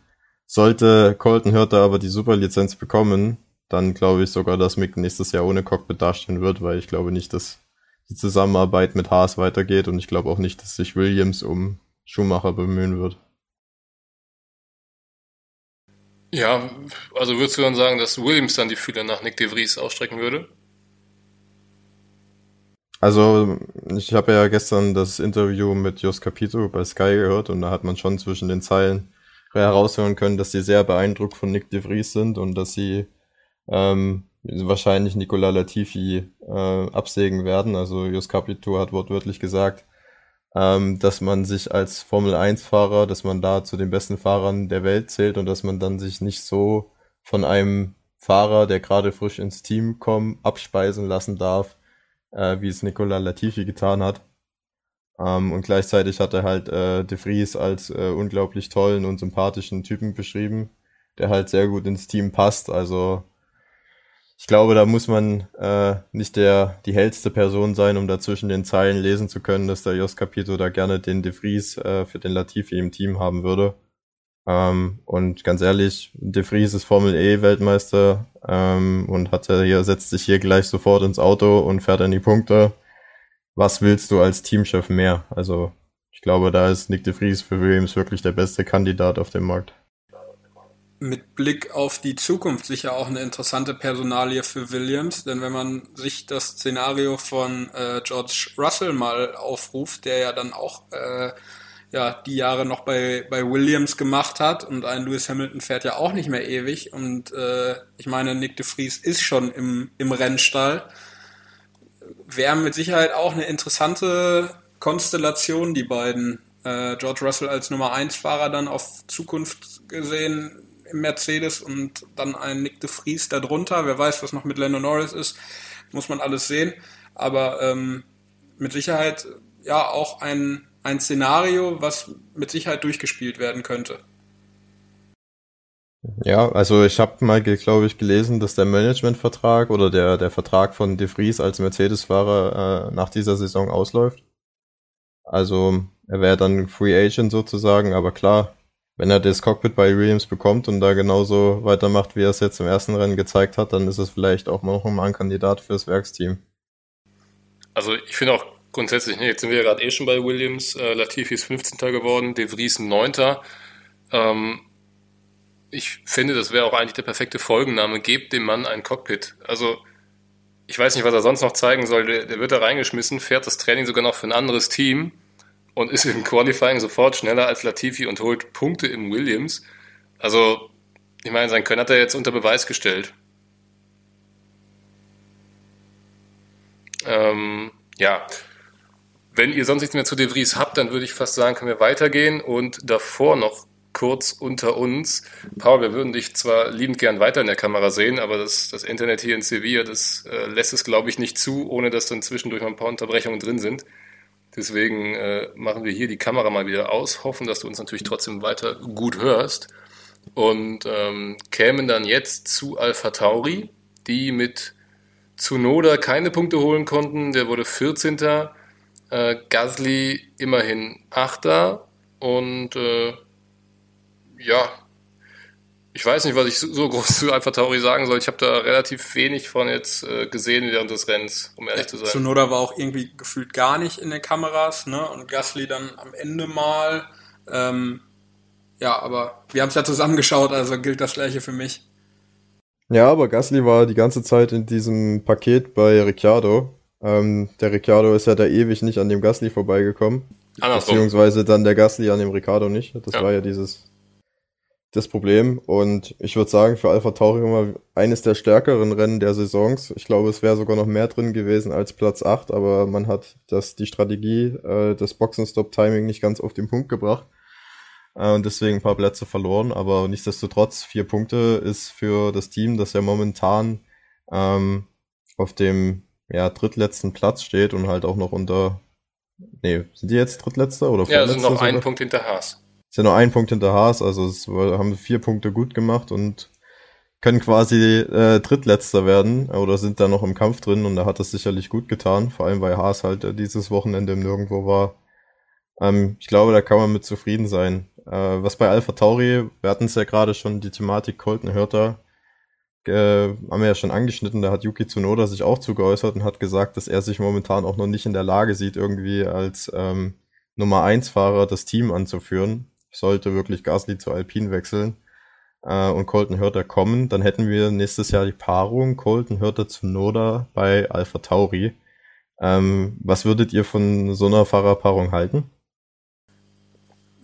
Sollte Colton Hurter aber die Superlizenz bekommen, dann glaube ich sogar, dass Mick nächstes Jahr ohne Cockpit dastehen wird, weil ich glaube nicht, dass die Zusammenarbeit mit Haas weitergeht und ich glaube auch nicht, dass sich Williams um Schumacher bemühen wird. Ja, also würdest du dann sagen, dass Williams dann die Fühler nach Nick de Vries ausstrecken würde? Also, ich habe ja gestern das Interview mit Jos Capito bei Sky gehört und da hat man schon zwischen den Zeilen heraushören können, dass sie sehr beeindruckt von Nick de Vries sind und dass sie ähm, wahrscheinlich Nicola Latifi äh, absägen werden. Also Jos Capito hat wortwörtlich gesagt, ähm, dass man sich als Formel 1-Fahrer, dass man da zu den besten Fahrern der Welt zählt und dass man dann sich nicht so von einem Fahrer, der gerade frisch ins Team kommt, abspeisen lassen darf, äh, wie es Nicola Latifi getan hat. Ähm, und gleichzeitig hat er halt äh, De Vries als äh, unglaublich tollen und sympathischen Typen beschrieben, der halt sehr gut ins Team passt. Also ich glaube, da muss man äh, nicht der die hellste Person sein, um da zwischen den Zeilen lesen zu können, dass der Jos Capito da gerne den De Vries äh, für den Latifi im Team haben würde. Ähm, und ganz ehrlich, De Vries ist Formel E Weltmeister ähm, und hat hier setzt sich hier gleich sofort ins Auto und fährt in die Punkte. Was willst du als Teamchef mehr? Also ich glaube, da ist Nick De Vries für Williams wirklich der beste Kandidat auf dem Markt mit Blick auf die Zukunft sicher auch eine interessante Personalie für Williams, denn wenn man sich das Szenario von äh, George Russell mal aufruft, der ja dann auch äh, ja die Jahre noch bei bei Williams gemacht hat und ein Lewis Hamilton fährt ja auch nicht mehr ewig und äh, ich meine Nick de Vries ist schon im im Rennstall, wäre mit Sicherheit auch eine interessante Konstellation die beiden. Äh, George Russell als Nummer 1 Fahrer dann auf Zukunft gesehen Mercedes und dann ein Nick de Vries darunter. Wer weiß, was noch mit Lando Norris ist, muss man alles sehen. Aber ähm, mit Sicherheit ja auch ein, ein Szenario, was mit Sicherheit durchgespielt werden könnte. Ja, also ich habe mal, glaube ich, gelesen, dass der Managementvertrag oder der, der Vertrag von De Vries als Mercedes-Fahrer äh, nach dieser Saison ausläuft. Also er wäre dann Free Agent sozusagen, aber klar, wenn er das Cockpit bei Williams bekommt und da genauso weitermacht, wie er es jetzt im ersten Rennen gezeigt hat, dann ist es vielleicht auch noch mal ein Kandidat fürs Werksteam. Also ich finde auch grundsätzlich, ne, jetzt sind wir gerade eh schon bei Williams, äh, Latifi ist 15. geworden, De Vries 9. Ähm, ich finde, das wäre auch eigentlich der perfekte Folgenname, gebt dem Mann ein Cockpit. Also ich weiß nicht, was er sonst noch zeigen soll, der, der wird da reingeschmissen, fährt das Training sogar noch für ein anderes Team und ist im Qualifying sofort schneller als Latifi und holt Punkte im Williams. Also, ich meine, sein Können hat er jetzt unter Beweis gestellt. Ähm, ja, wenn ihr sonst nichts mehr zu De Vries habt, dann würde ich fast sagen, können wir weitergehen und davor noch kurz unter uns. Paul, wir würden dich zwar liebend gern weiter in der Kamera sehen, aber das, das Internet hier in Sevilla, das äh, lässt es, glaube ich, nicht zu, ohne dass dann zwischendurch mal ein paar Unterbrechungen drin sind. Deswegen äh, machen wir hier die Kamera mal wieder aus, hoffen, dass du uns natürlich trotzdem weiter gut hörst und ähm, kämen dann jetzt zu Alpha Tauri, die mit Tsunoda keine Punkte holen konnten. Der wurde 14. Äh, Gasly immerhin 8. Und äh, ja, ich weiß nicht, was ich so groß zu Alpha Tauri sagen soll. Ich habe da relativ wenig von jetzt äh, gesehen während des Rennens, um ehrlich ja, zu sein. Tsunoda war auch irgendwie gefühlt gar nicht in den Kameras, ne? Und Gasly dann am Ende mal. Ähm, ja, aber wir haben es ja zusammengeschaut, also gilt das gleiche für mich. Ja, aber Gasly war die ganze Zeit in diesem Paket bei Ricciardo. Ähm, der Ricciardo ist ja da ewig nicht an dem Gasly vorbeigekommen. Andersrum. Beziehungsweise dann der Gasly an dem Ricciardo nicht. Das ja. war ja dieses das Problem. Und ich würde sagen, für Alpha Tauri immer eines der stärkeren Rennen der Saisons. Ich glaube, es wäre sogar noch mehr drin gewesen als Platz 8, aber man hat das, die Strategie, äh, das Boxenstop-Timing nicht ganz auf den Punkt gebracht. Äh, und deswegen ein paar Plätze verloren. Aber nichtsdestotrotz, vier Punkte ist für das Team, das ja momentan ähm, auf dem ja, drittletzten Platz steht und halt auch noch unter. Nee, sind die jetzt drittletzter oder Ja, sind noch einen Punkt hinter Haas. Ist ja nur ein Punkt hinter Haas, also es haben vier Punkte gut gemacht und können quasi äh, Drittletzter werden oder sind da noch im Kampf drin und da hat das sicherlich gut getan, vor allem weil Haas halt äh, dieses Wochenende im Nirgendwo war. Ähm, ich glaube, da kann man mit zufrieden sein. Äh, was bei Alpha Tauri, wir hatten es ja gerade schon, die Thematik Colton Hörter, äh, haben wir ja schon angeschnitten, da hat Yuki Tsunoda sich auch zugeäußert und hat gesagt, dass er sich momentan auch noch nicht in der Lage sieht, irgendwie als ähm, Nummer 1 Fahrer das Team anzuführen. Sollte wirklich Gasly zu Alpine wechseln äh, und Colton Hörter kommen, dann hätten wir nächstes Jahr die Paarung Colton Hörter Tsunoda bei Alpha Tauri. Ähm, was würdet ihr von so einer Fahrerpaarung halten?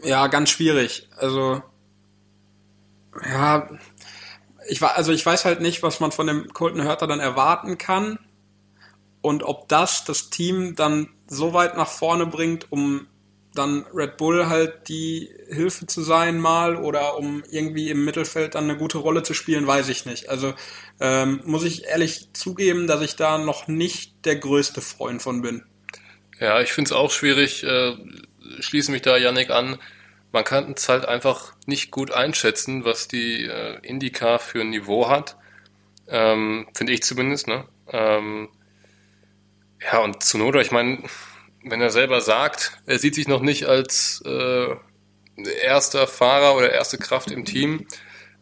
Ja, ganz schwierig. Also, ja, ich also ich weiß halt nicht, was man von dem Colton Hörter dann erwarten kann und ob das das Team dann so weit nach vorne bringt, um dann Red Bull halt die Hilfe zu sein mal oder um irgendwie im Mittelfeld dann eine gute Rolle zu spielen, weiß ich nicht. Also ähm, muss ich ehrlich zugeben, dass ich da noch nicht der größte Freund von bin. Ja, ich finde es auch schwierig. Äh, schließe mich da Yannick an. Man kann es halt einfach nicht gut einschätzen, was die äh, IndyCar für ein Niveau hat. Ähm, finde ich zumindest, ne? Ähm, ja, und Zunoda, ich meine, wenn er selber sagt, er sieht sich noch nicht als äh, erster Fahrer oder erste Kraft im Team,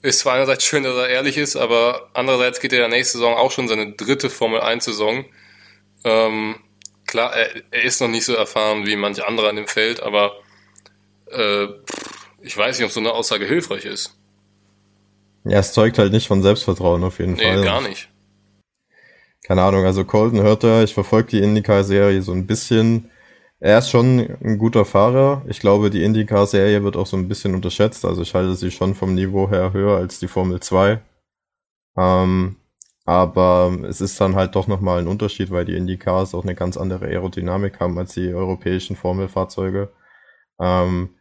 ist zwar einerseits schön, dass er ehrlich ist, aber andererseits geht er ja nächste Saison auch schon seine dritte Formel 1 Saison. Ähm, klar, er, er, ist noch nicht so erfahren wie manche andere an dem Feld, aber äh, ich weiß nicht, ob so eine Aussage hilfreich ist. Ja, es zeugt halt nicht von Selbstvertrauen auf jeden nee, Fall. Nee, gar nicht keine Ahnung, also Colton Hörter, ich verfolge die IndyCar-Serie so ein bisschen. Er ist schon ein guter Fahrer. Ich glaube, die IndyCar-Serie wird auch so ein bisschen unterschätzt. Also ich halte sie schon vom Niveau her höher als die Formel 2. Ähm, aber es ist dann halt doch nochmal ein Unterschied, weil die IndyCars auch eine ganz andere Aerodynamik haben als die europäischen Formelfahrzeuge. Ähm,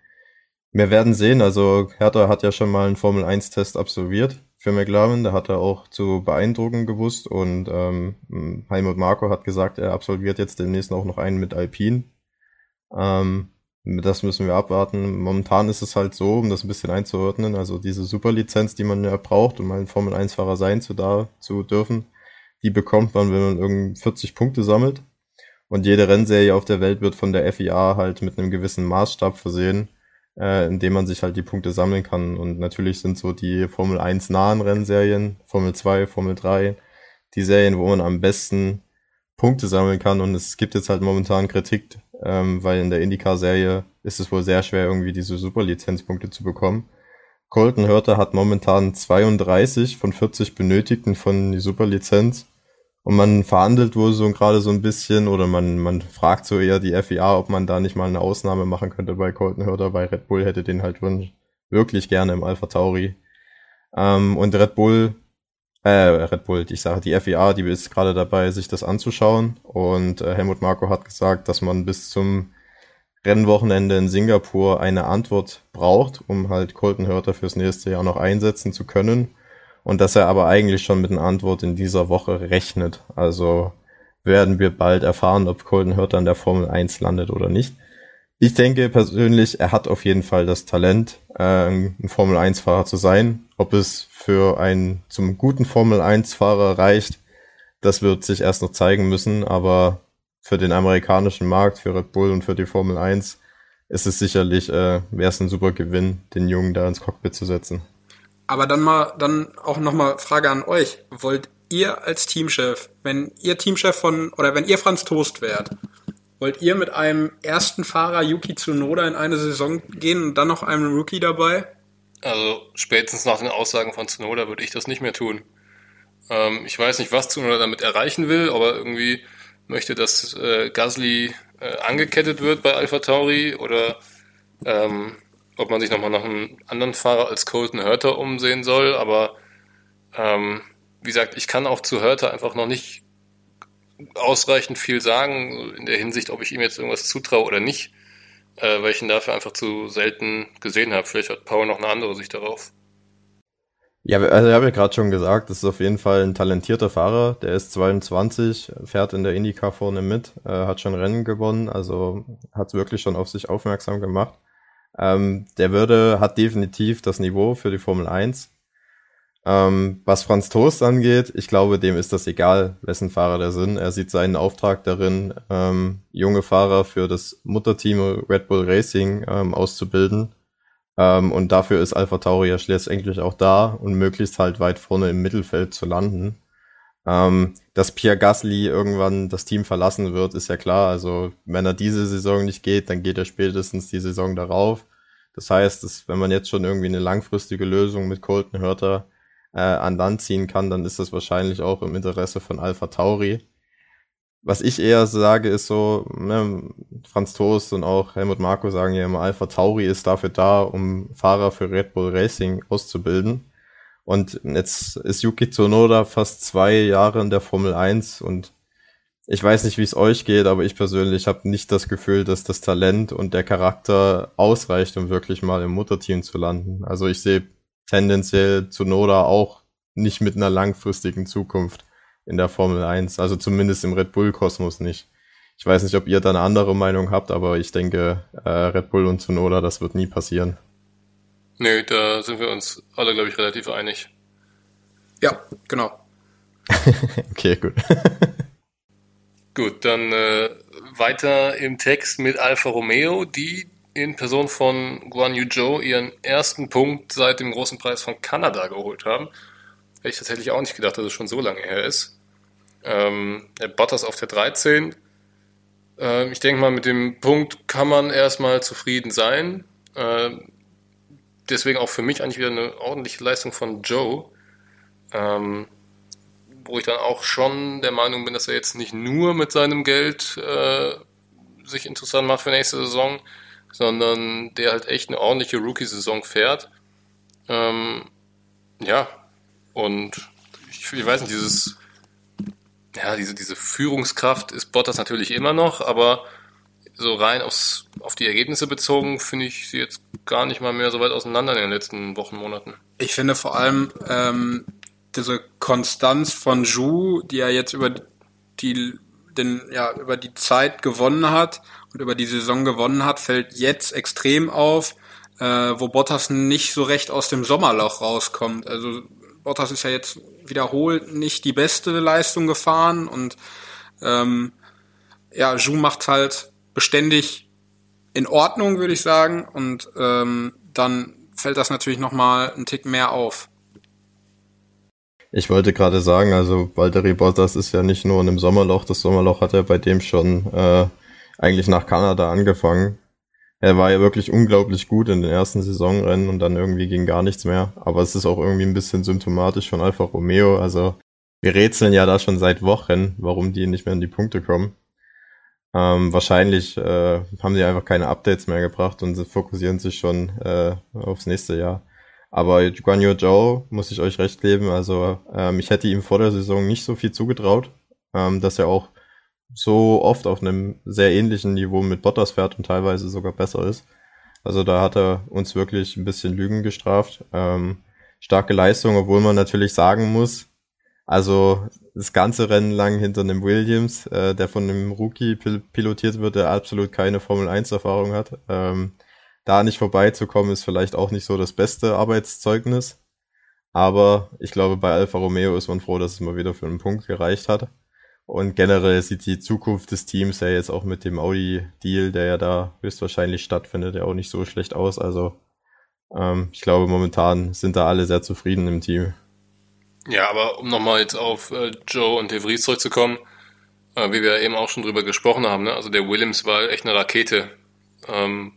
wir werden sehen, also Hertha hat ja schon mal einen Formel 1-Test absolviert für McLaren. Da hat er auch zu beeindrucken gewusst und ähm, Helmut Marko hat gesagt, er absolviert jetzt demnächst auch noch einen mit Alpine. Ähm, das müssen wir abwarten. Momentan ist es halt so, um das ein bisschen einzuordnen, also diese Superlizenz, die man ja braucht, um ein Formel-1-Fahrer sein zu, da, zu dürfen, die bekommt man, wenn man irgendwie 40 Punkte sammelt. Und jede Rennserie auf der Welt wird von der FIA halt mit einem gewissen Maßstab versehen äh, in dem man sich halt die Punkte sammeln kann. Und natürlich sind so die Formel 1 nahen Rennserien, Formel 2, Formel 3, die Serien, wo man am besten Punkte sammeln kann. Und es gibt jetzt halt momentan Kritik, ähm, weil in der IndyCar-Serie ist es wohl sehr schwer, irgendwie diese Superlizenzpunkte zu bekommen. Colton Hörter hat momentan 32 von 40 benötigten von die Superlizenz. Und man verhandelt wohl so gerade so ein bisschen oder man, man fragt so eher die FIA, ob man da nicht mal eine Ausnahme machen könnte bei Colton Hörter, weil Red Bull hätte den halt wirklich gerne im Alpha Tauri. Ähm, und Red Bull, äh, Red Bull, ich sage die FIA, die ist gerade dabei, sich das anzuschauen. Und äh, Helmut Marko hat gesagt, dass man bis zum Rennwochenende in Singapur eine Antwort braucht, um halt Colton Hörter fürs nächste Jahr noch einsetzen zu können und dass er aber eigentlich schon mit einer Antwort in dieser Woche rechnet. Also werden wir bald erfahren, ob Colton Hurt an der Formel 1 landet oder nicht. Ich denke persönlich, er hat auf jeden Fall das Talent, äh, ein Formel 1 Fahrer zu sein. Ob es für einen zum guten Formel 1 Fahrer reicht, das wird sich erst noch zeigen müssen, aber für den amerikanischen Markt, für Red Bull und für die Formel 1 ist es sicherlich, äh, wäre es ein super Gewinn, den Jungen da ins Cockpit zu setzen. Aber dann mal, dann auch nochmal Frage an euch. Wollt ihr als Teamchef, wenn ihr Teamchef von, oder wenn ihr Franz Toast wärt, wollt ihr mit einem ersten Fahrer Yuki Tsunoda in eine Saison gehen und dann noch einem Rookie dabei? Also spätestens nach den Aussagen von Tsunoda würde ich das nicht mehr tun. Ähm, ich weiß nicht, was Tsunoda damit erreichen will, aber irgendwie möchte, dass äh, Gasly äh, angekettet wird bei Alpha Tauri oder ähm, ob man sich nochmal nach einem anderen Fahrer als Colton Hurter umsehen soll, aber ähm, wie gesagt, ich kann auch zu Hurter einfach noch nicht ausreichend viel sagen in der Hinsicht, ob ich ihm jetzt irgendwas zutraue oder nicht, äh, weil ich ihn dafür einfach zu selten gesehen habe. Vielleicht hat Paul noch eine andere Sicht darauf. Ja, also ich habe ja gerade schon gesagt, das ist auf jeden Fall ein talentierter Fahrer. Der ist 22, fährt in der IndyCar vorne mit, äh, hat schon Rennen gewonnen, also hat wirklich schon auf sich aufmerksam gemacht. Ähm, der würde, hat definitiv das Niveau für die Formel 1. Ähm, was Franz Toast angeht, ich glaube, dem ist das egal, wessen Fahrer der sind. Er sieht seinen Auftrag darin, ähm, junge Fahrer für das Mutterteam Red Bull Racing ähm, auszubilden ähm, und dafür ist Alpha Tauri ja schlussendlich auch da und möglichst halt weit vorne im Mittelfeld zu landen. Ähm, dass Pierre Gasly irgendwann das Team verlassen wird, ist ja klar. Also wenn er diese Saison nicht geht, dann geht er spätestens die Saison darauf. Das heißt, dass, wenn man jetzt schon irgendwie eine langfristige Lösung mit Colton Hörter äh, an Land ziehen kann, dann ist das wahrscheinlich auch im Interesse von Alpha Tauri was ich eher sage, ist so, ne, Franz Toast und auch Helmut Marko sagen ja immer, Alpha Tauri ist dafür da, um Fahrer für Red Bull Racing auszubilden. Und jetzt ist Yuki Tsunoda fast zwei Jahre in der Formel 1 und ich weiß nicht, wie es euch geht, aber ich persönlich habe nicht das Gefühl, dass das Talent und der Charakter ausreicht, um wirklich mal im Mutterteam zu landen. Also ich sehe tendenziell Tsunoda auch nicht mit einer langfristigen Zukunft in der Formel 1, also zumindest im Red Bull-Kosmos nicht. Ich weiß nicht, ob ihr da eine andere Meinung habt, aber ich denke, äh, Red Bull und Tsunoda, das wird nie passieren. Nö, da sind wir uns alle, glaube ich, relativ einig. Ja, genau. okay, gut. gut, dann äh, weiter im Text mit Alfa Romeo, die in Person von Guan Yu Zhou ihren ersten Punkt seit dem großen Preis von Kanada geholt haben. Hätte ich tatsächlich auch nicht gedacht, dass es schon so lange her ist. Ähm, der Bottas auf der 13. Ähm, ich denke mal, mit dem Punkt kann man erstmal zufrieden sein. Ähm, deswegen auch für mich eigentlich wieder eine ordentliche Leistung von Joe. Ähm, wo ich dann auch schon der Meinung bin, dass er jetzt nicht nur mit seinem Geld äh, sich interessant macht für nächste Saison, sondern der halt echt eine ordentliche Rookie-Saison fährt. Ähm, ja, und ich, ich weiß nicht, dieses ja, diese, diese Führungskraft ist Bottas natürlich immer noch, aber so rein aufs, auf die Ergebnisse bezogen, finde ich sie jetzt gar nicht mal mehr so weit auseinander in den letzten Wochen, Monaten. Ich finde vor allem ähm, diese Konstanz von Zhu, die er jetzt über die, den, ja, über die Zeit gewonnen hat und über die Saison gewonnen hat, fällt jetzt extrem auf, äh, wo Bottas nicht so recht aus dem Sommerloch rauskommt. Also Bottas ist ja jetzt wiederholt nicht die beste Leistung gefahren und ähm, ja, Ju macht halt beständig in Ordnung, würde ich sagen, und ähm, dann fällt das natürlich nochmal einen Tick mehr auf. Ich wollte gerade sagen, also Valtteri Bottas ist ja nicht nur in einem Sommerloch, das Sommerloch hat er bei dem schon äh, eigentlich nach Kanada angefangen er war ja wirklich unglaublich gut in den ersten Saisonrennen und dann irgendwie ging gar nichts mehr. Aber es ist auch irgendwie ein bisschen symptomatisch von Alfa Romeo. Also wir rätseln ja da schon seit Wochen, warum die nicht mehr in die Punkte kommen. Ähm, wahrscheinlich äh, haben die einfach keine Updates mehr gebracht und sie fokussieren sich schon äh, aufs nächste Jahr. Aber Guan Yu Zhou muss ich euch recht geben. Also ähm, ich hätte ihm vor der Saison nicht so viel zugetraut, ähm, dass er auch so oft auf einem sehr ähnlichen Niveau mit Bottas fährt und teilweise sogar besser ist. Also da hat er uns wirklich ein bisschen Lügen gestraft. Ähm, starke Leistung, obwohl man natürlich sagen muss, also das ganze Rennen lang hinter einem Williams, äh, der von einem Rookie pil pilotiert wird, der absolut keine Formel 1 Erfahrung hat. Ähm, da nicht vorbeizukommen, ist vielleicht auch nicht so das beste Arbeitszeugnis. Aber ich glaube, bei Alfa Romeo ist man froh, dass es mal wieder für einen Punkt gereicht hat. Und generell sieht die Zukunft des Teams ja jetzt auch mit dem Audi-Deal, der ja da höchstwahrscheinlich stattfindet, ja auch nicht so schlecht aus. Also ähm, ich glaube, momentan sind da alle sehr zufrieden im Team. Ja, aber um nochmal jetzt auf äh, Joe und De Vries zurückzukommen, äh, wie wir eben auch schon drüber gesprochen haben, ne? also der Williams war echt eine Rakete. Ähm,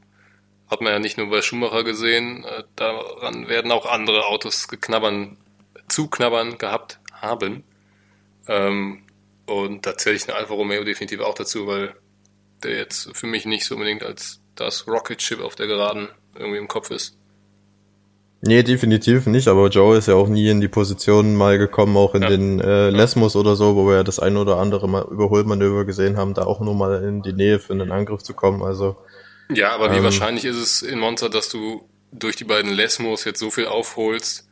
hat man ja nicht nur bei Schumacher gesehen, äh, daran werden auch andere Autos geknabbern, zu knabbern gehabt haben. Ähm, und da zähle ich den Alfa Romeo definitiv auch dazu, weil der jetzt für mich nicht so unbedingt als das Rocket Ship auf der Geraden irgendwie im Kopf ist. Nee, definitiv nicht, aber Joe ist ja auch nie in die Position mal gekommen, auch in ja. den äh, Lesmos oder so, wo wir ja das ein oder andere mal Überholmanöver gesehen haben, da auch nur mal in die Nähe für einen Angriff zu kommen. Also Ja, aber wie ähm, wahrscheinlich ist es in Monza, dass du durch die beiden Lesmos jetzt so viel aufholst,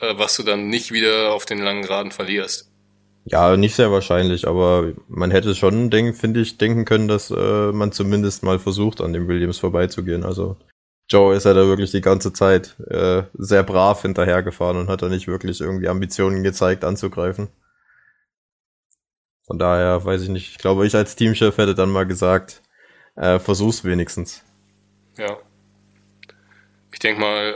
äh, was du dann nicht wieder auf den langen Geraden verlierst. Ja, nicht sehr wahrscheinlich, aber man hätte schon, finde ich, denken können, dass äh, man zumindest mal versucht, an dem Williams vorbeizugehen. Also Joe ist ja da wirklich die ganze Zeit äh, sehr brav hinterhergefahren und hat da nicht wirklich irgendwie Ambitionen gezeigt, anzugreifen. Von daher weiß ich nicht. Ich glaube, ich als Teamchef hätte dann mal gesagt, äh, versuch's wenigstens. Ja. Ich denke mal,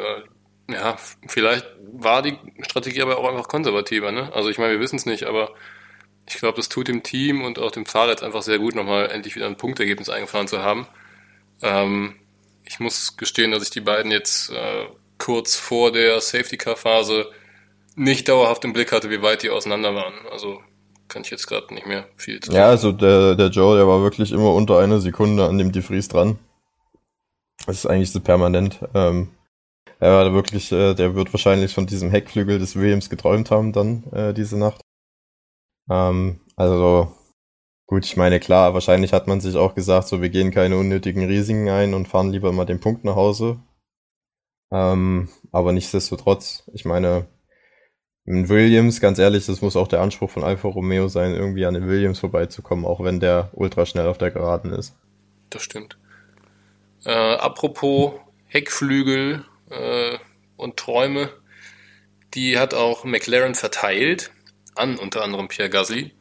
äh, ja, vielleicht war die Strategie aber auch einfach konservativer, ne? Also ich meine, wir wissen es nicht, aber ich glaube, das tut dem Team und auch dem Fahrer jetzt einfach sehr gut, nochmal endlich wieder ein Punktergebnis eingefahren zu haben. Ähm, ich muss gestehen, dass ich die beiden jetzt äh, kurz vor der Safety-Car-Phase nicht dauerhaft im Blick hatte, wie weit die auseinander waren. Also kann ich jetzt gerade nicht mehr viel zu sagen. Ja, also der, der Joe, der war wirklich immer unter einer Sekunde an dem DeFries dran. Das ist eigentlich so permanent. Ähm, er war wirklich, äh, der wird wahrscheinlich von diesem Heckflügel des Williams geträumt haben dann äh, diese Nacht. Ähm, also gut, ich meine klar, wahrscheinlich hat man sich auch gesagt, so wir gehen keine unnötigen Risiken ein und fahren lieber mal den Punkt nach Hause. Ähm, aber nichtsdestotrotz, ich meine, Williams, ganz ehrlich, das muss auch der Anspruch von Alfa Romeo sein, irgendwie an den Williams vorbeizukommen, auch wenn der ultra schnell auf der Geraden ist. Das stimmt. Äh, apropos Heckflügel äh, und Träume, die hat auch McLaren verteilt an unter anderem Pierre Gasly.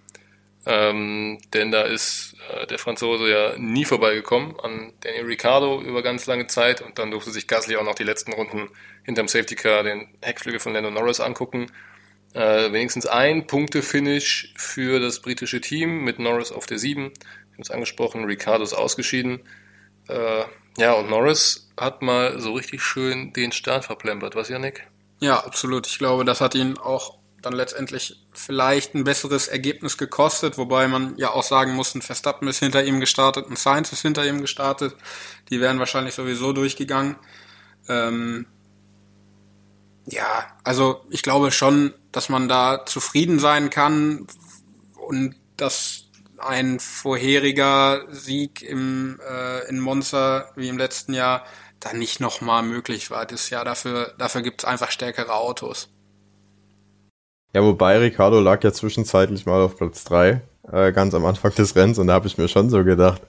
Ähm, denn da ist äh, der Franzose ja nie vorbeigekommen an Daniel Ricciardo über ganz lange Zeit und dann durfte sich Gasly auch noch die letzten Runden hinterm Safety Car den Heckflügel von Lando Norris angucken. Äh, wenigstens ein Punkte-Finish für das britische Team mit Norris auf der 7. Wir haben es angesprochen, Ricciardo ist ausgeschieden. Äh, ja, und Norris hat mal so richtig schön den Start verplempert, was, Janik? Ja, absolut. Ich glaube, das hat ihn auch dann letztendlich vielleicht ein besseres Ergebnis gekostet, wobei man ja auch sagen muss, ein Verstappen ist hinter ihm gestartet, ein Sainz ist hinter ihm gestartet. Die wären wahrscheinlich sowieso durchgegangen. Ähm, ja, also ich glaube schon, dass man da zufrieden sein kann und dass ein vorheriger Sieg im, äh, in Monza wie im letzten Jahr da nicht nochmal möglich war. Das Jahr dafür, dafür gibt's einfach stärkere Autos. Ja, wobei Ricardo lag ja zwischenzeitlich mal auf Platz 3, äh, ganz am Anfang des Rennens, und da habe ich mir schon so gedacht,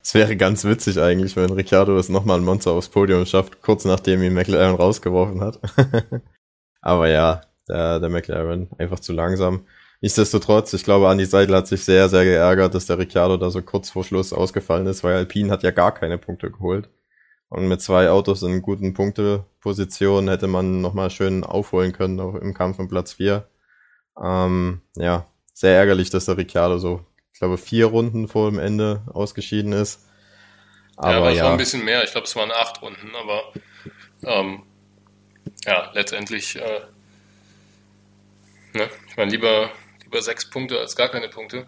es wäre ganz witzig eigentlich, wenn Ricardo es nochmal ein Monster aufs Podium schafft, kurz nachdem ihn McLaren rausgeworfen hat. Aber ja, der, der McLaren einfach zu langsam. Nichtsdestotrotz, ich glaube, Andy Seidel hat sich sehr, sehr geärgert, dass der Ricciardo da so kurz vor Schluss ausgefallen ist, weil Alpine hat ja gar keine Punkte geholt. Und mit zwei Autos in guten Punktepositionen hätte man nochmal schön aufholen können, auch im Kampf um Platz 4. Ähm, ja, sehr ärgerlich, dass der Ricciardo so, ich glaube, vier Runden vor dem Ende ausgeschieden ist. Aber ja, aber es ja. war ein bisschen mehr. Ich glaube, es waren acht Runden, aber ähm, ja, letztendlich, äh, ne, ich meine, lieber, lieber sechs Punkte als gar keine Punkte.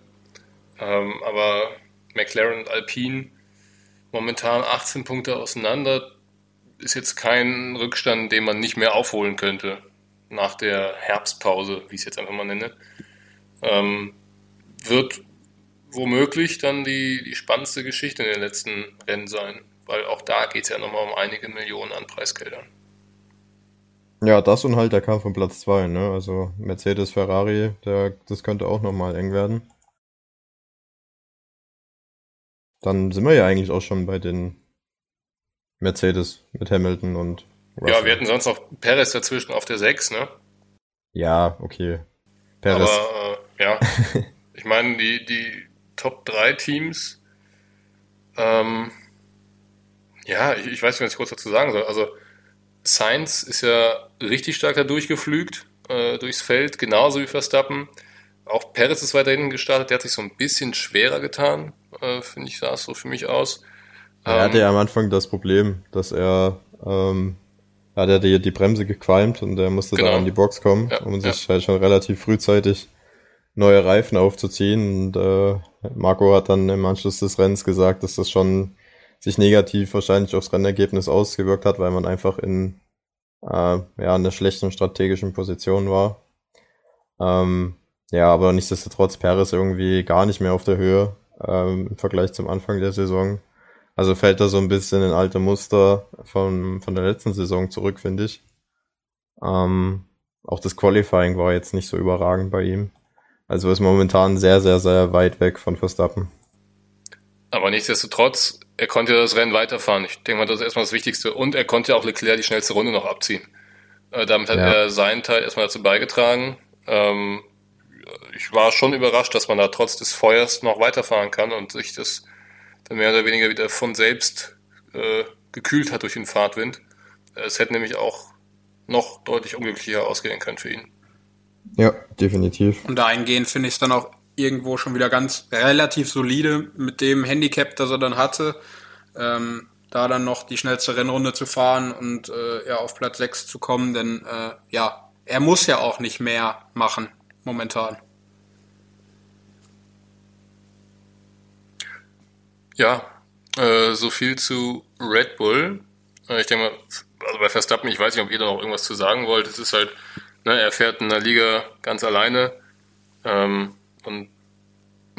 Ähm, aber McLaren und Alpine momentan 18 Punkte auseinander ist jetzt kein Rückstand, den man nicht mehr aufholen könnte nach der Herbstpause, wie ich es jetzt einfach mal nenne. Ähm, wird womöglich dann die, die spannendste Geschichte in den letzten Rennen sein, weil auch da geht es ja nochmal um einige Millionen an Preisgeldern. Ja, das und halt der Kampf um Platz 2, ne? Also Mercedes, Ferrari, der, das könnte auch nochmal eng werden. Dann sind wir ja eigentlich auch schon bei den Mercedes mit Hamilton und Russell. Ja, wir hätten sonst noch Perez dazwischen auf der 6, ne? Ja, okay. Perez. Aber äh, ja, ich meine, die, die Top 3 Teams, ähm, ja, ich, ich weiß nicht, was ich kurz dazu sagen soll. Also Sainz ist ja richtig stark da durchgeflügt, äh, durchs Feld, genauso wie Verstappen. Auch Perez ist weiter hinten gestartet, der hat sich so ein bisschen schwerer getan, äh, finde ich, sah es so für mich aus. Er hatte ja am Anfang das Problem, dass er, ähm, er hat ja die, die Bremse gequalmt und er musste genau. da an die Box kommen, ja, um sich ja. halt schon relativ frühzeitig neue Reifen aufzuziehen. Und äh, Marco hat dann im Anschluss des Rennens gesagt, dass das schon sich negativ wahrscheinlich aufs Rennergebnis ausgewirkt hat, weil man einfach in äh, ja, einer schlechten strategischen Position war. Ähm, ja, aber nichtsdestotrotz Perez irgendwie gar nicht mehr auf der Höhe ähm, im Vergleich zum Anfang der Saison. Also fällt da so ein bisschen in alte Muster von, von der letzten Saison zurück, finde ich. Ähm, auch das Qualifying war jetzt nicht so überragend bei ihm. Also ist momentan sehr, sehr, sehr weit weg von Verstappen. Aber nichtsdestotrotz, er konnte das Rennen weiterfahren. Ich denke mal, das ist erstmal das Wichtigste. Und er konnte auch Leclerc die schnellste Runde noch abziehen. Äh, damit hat ja. er seinen Teil erstmal dazu beigetragen. Ähm, ich war schon überrascht, dass man da trotz des Feuers noch weiterfahren kann und sich das dann mehr oder weniger wieder von selbst äh, gekühlt hat durch den Fahrtwind. Es hätte nämlich auch noch deutlich unglücklicher ausgehen können für ihn. Ja, definitiv. Und dahingehend finde ich es dann auch irgendwo schon wieder ganz relativ solide mit dem Handicap, das er dann hatte. Ähm, da dann noch die schnellste Rennrunde zu fahren und äh, ja, auf Platz 6 zu kommen, denn äh, ja, er muss ja auch nicht mehr machen momentan. Ja, äh, so viel zu Red Bull. Äh, ich denke mal, also bei Verstappen, ich weiß nicht, ob ihr da noch irgendwas zu sagen wollt. Es ist halt, ne, er fährt in der Liga ganz alleine. Ähm, und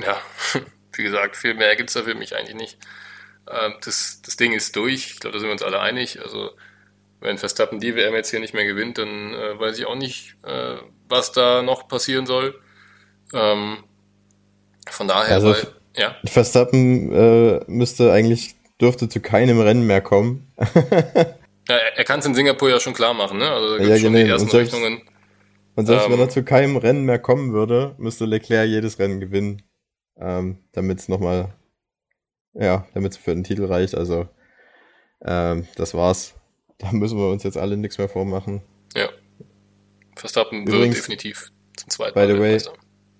ja, wie gesagt, viel mehr gibt's da für mich eigentlich nicht. Ähm, das, das Ding ist durch. Ich glaube, da sind wir uns alle einig. Also, wenn Verstappen die WM jetzt hier nicht mehr gewinnt, dann äh, weiß ich auch nicht, äh, was da noch passieren soll. Ähm, von daher, also, ja. Verstappen äh, müsste eigentlich, dürfte zu keinem Rennen mehr kommen. ja, er, kann es in Singapur ja schon klar machen, ne? Also da gibt ja, schon genau. die ersten und selbst, Rechnungen. Und selbst ähm, wenn er zu keinem Rennen mehr kommen würde, müsste Leclerc jedes Rennen gewinnen, ähm, damit es nochmal, ja, damit es für den Titel reicht. Also ähm, das war's. Da müssen wir uns jetzt alle nichts mehr vormachen. Ja. Verstappen wird definitiv zum zweiten Mal. By the way,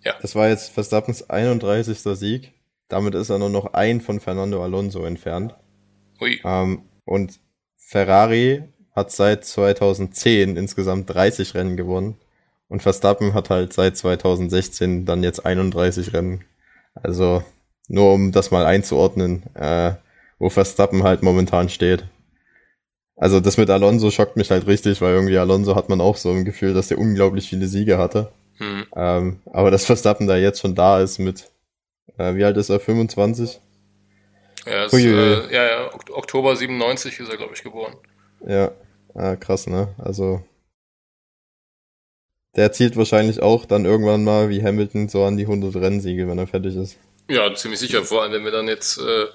ja. das war jetzt Verstappens 31. Sieg. Damit ist er nur noch ein von Fernando Alonso entfernt. Ui. Ähm, und Ferrari hat seit 2010 insgesamt 30 Rennen gewonnen. Und Verstappen hat halt seit 2016 dann jetzt 31 Rennen. Also nur um das mal einzuordnen, äh, wo Verstappen halt momentan steht. Also das mit Alonso schockt mich halt richtig, weil irgendwie Alonso hat man auch so ein Gefühl, dass er unglaublich viele Siege hatte. Hm. Ähm, aber dass Verstappen da jetzt schon da ist mit, äh, wie alt ist er, 25? Ja, ist, äh, ja, ja, Oktober 97 ist er, glaube ich, geboren. Ja, ah, krass, ne? Also der zielt wahrscheinlich auch dann irgendwann mal wie Hamilton so an die 100 Rennsiege, wenn er fertig ist. Ja, ziemlich sicher. Vor allem, wenn wir dann jetzt äh,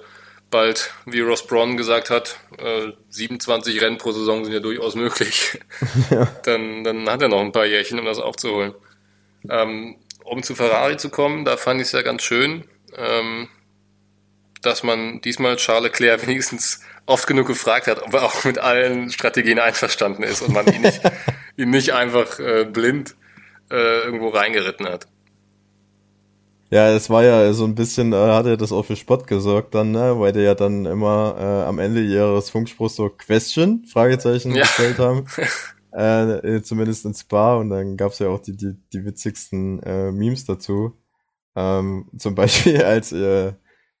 bald, wie Ross Braun gesagt hat, äh, 27 Rennen pro Saison sind ja durchaus möglich. ja. Dann, dann hat er noch ein paar Jährchen, um das aufzuholen. Ähm, um zu Ferrari zu kommen, da fand ich es ja ganz schön, ähm, dass man diesmal Charles Leclerc wenigstens oft genug gefragt hat, ob er auch mit allen Strategien einverstanden ist und man ihn nicht, ihn nicht einfach äh, blind äh, irgendwo reingeritten hat. Ja, es war ja so ein bisschen, äh, hat er das auch für Spott gesorgt dann, ne? weil die ja dann immer äh, am Ende ihres Funkspruchs so Question, Fragezeichen ja. gestellt haben. äh, zumindest in Spa und dann gab's ja auch die, die, die witzigsten äh, Memes dazu. Ähm, zum Beispiel als äh,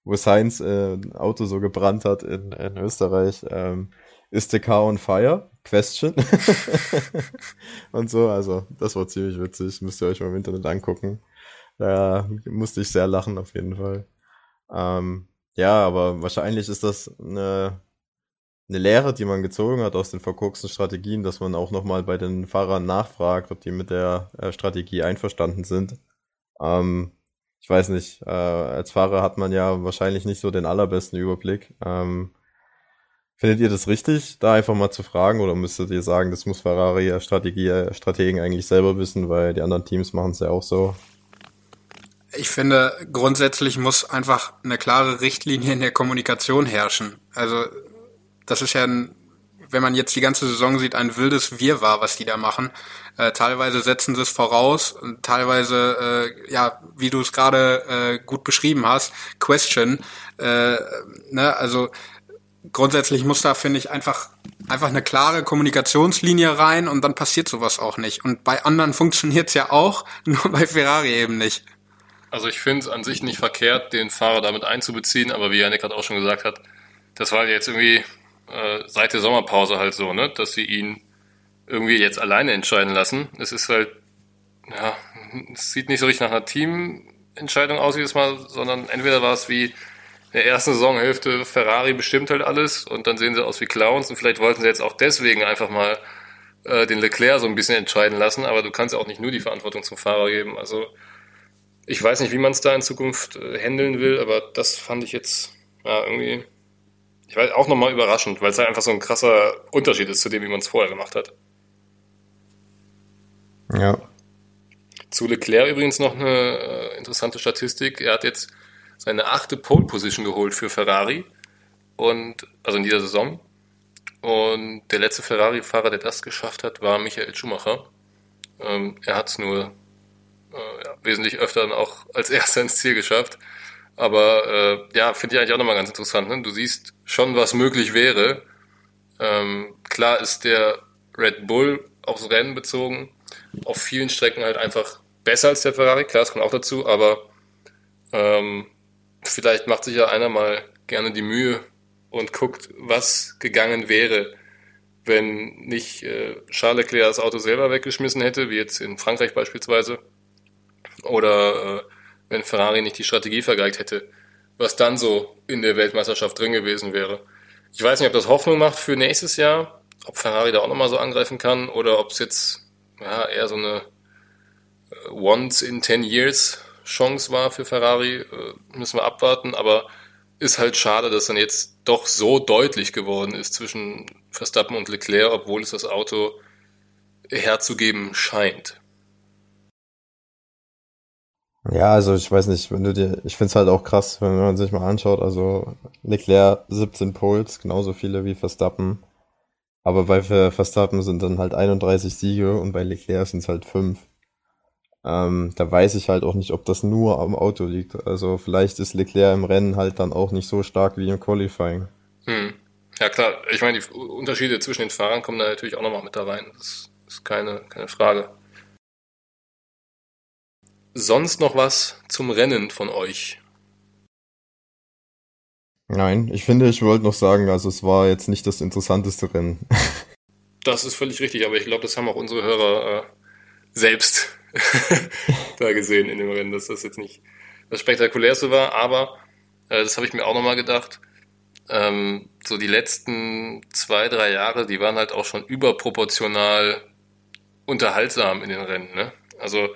wo Science äh, ein Auto so gebrannt hat in, in Österreich, ähm, ist the car on fire? Question. und so, also das war ziemlich witzig, müsst ihr euch mal im Internet angucken. Da musste ich sehr lachen auf jeden Fall. Ähm, ja, aber wahrscheinlich ist das eine, eine Lehre, die man gezogen hat aus den verkorksten Strategien, dass man auch nochmal bei den Fahrern nachfragt, ob die mit der äh, Strategie einverstanden sind. Ähm, ich weiß nicht, äh, als Fahrer hat man ja wahrscheinlich nicht so den allerbesten Überblick. Ähm, findet ihr das richtig, da einfach mal zu fragen oder müsstet ihr sagen, das muss Ferrari Strategie, Strategen eigentlich selber wissen, weil die anderen Teams machen es ja auch so? Ich finde, grundsätzlich muss einfach eine klare Richtlinie in der Kommunikation herrschen. Also, das ist ja ein wenn man jetzt die ganze Saison sieht, ein wildes Wirrwarr, was die da machen. Äh, teilweise setzen sie es voraus und teilweise, äh, ja, wie du es gerade äh, gut beschrieben hast, Question. Äh, ne, also grundsätzlich muss da, finde ich, einfach einfach eine klare Kommunikationslinie rein und dann passiert sowas auch nicht. Und bei anderen funktioniert's ja auch, nur bei Ferrari eben nicht. Also ich finde es an sich nicht verkehrt, den Fahrer damit einzubeziehen, aber wie Janik gerade auch schon gesagt hat, das war jetzt irgendwie äh, seit der Sommerpause halt so, ne, dass sie ihn irgendwie jetzt alleine entscheiden lassen. Es ist halt, ja, es sieht nicht so richtig nach einer Teamentscheidung aus jedes Mal, sondern entweder war es wie in der ersten Saisonhälfte, Ferrari bestimmt halt alles und dann sehen sie aus wie Clowns und vielleicht wollten sie jetzt auch deswegen einfach mal äh, den Leclerc so ein bisschen entscheiden lassen, aber du kannst auch nicht nur die Verantwortung zum Fahrer geben. Also ich weiß nicht, wie man es da in Zukunft äh, handeln will, aber das fand ich jetzt ja, irgendwie, ich weiß, auch nochmal überraschend, weil es halt einfach so ein krasser Unterschied ist zu dem, wie man es vorher gemacht hat. Ja. Zu Leclerc übrigens noch eine äh, interessante Statistik. Er hat jetzt seine achte Pole Position geholt für Ferrari und also in dieser Saison. Und der letzte Ferrari-Fahrer, der das geschafft hat, war Michael Schumacher. Ähm, er hat es nur äh, ja, wesentlich öfter dann auch als erster ins Ziel geschafft. Aber äh, ja, finde ich eigentlich auch nochmal ganz interessant. Ne? Du siehst schon, was möglich wäre. Ähm, klar ist der Red Bull aufs Rennen bezogen auf vielen Strecken halt einfach besser als der Ferrari. Klar, das kommt auch dazu, aber ähm, vielleicht macht sich ja einer mal gerne die Mühe und guckt, was gegangen wäre, wenn nicht äh, Charles Leclerc das Auto selber weggeschmissen hätte, wie jetzt in Frankreich beispielsweise, oder äh, wenn Ferrari nicht die Strategie vergeigt hätte, was dann so in der Weltmeisterschaft drin gewesen wäre. Ich weiß nicht, ob das Hoffnung macht für nächstes Jahr, ob Ferrari da auch nochmal so angreifen kann oder ob es jetzt ja, eher so eine äh, Once in 10 Years Chance war für Ferrari, äh, müssen wir abwarten, aber ist halt schade, dass dann jetzt doch so deutlich geworden ist zwischen Verstappen und Leclerc, obwohl es das Auto herzugeben scheint. Ja, also ich weiß nicht, wenn du dir, ich find's halt auch krass, wenn man sich mal anschaut, also Leclerc 17 Poles, genauso viele wie Verstappen. Aber bei Verstappen sind dann halt 31 Siege und bei Leclerc sind es halt 5. Ähm, da weiß ich halt auch nicht, ob das nur am Auto liegt. Also vielleicht ist Leclerc im Rennen halt dann auch nicht so stark wie im Qualifying. Hm. Ja klar, ich meine, die Unterschiede zwischen den Fahrern kommen da natürlich auch nochmal mit da rein. Das ist keine, keine Frage. Sonst noch was zum Rennen von euch? Nein, ich finde, ich wollte noch sagen, also es war jetzt nicht das interessanteste Rennen. Das ist völlig richtig, aber ich glaube, das haben auch unsere Hörer äh, selbst da gesehen in dem Rennen, dass das jetzt nicht das spektakulärste war, aber äh, das habe ich mir auch nochmal gedacht. Ähm, so die letzten zwei, drei Jahre, die waren halt auch schon überproportional unterhaltsam in den Rennen. Ne? Also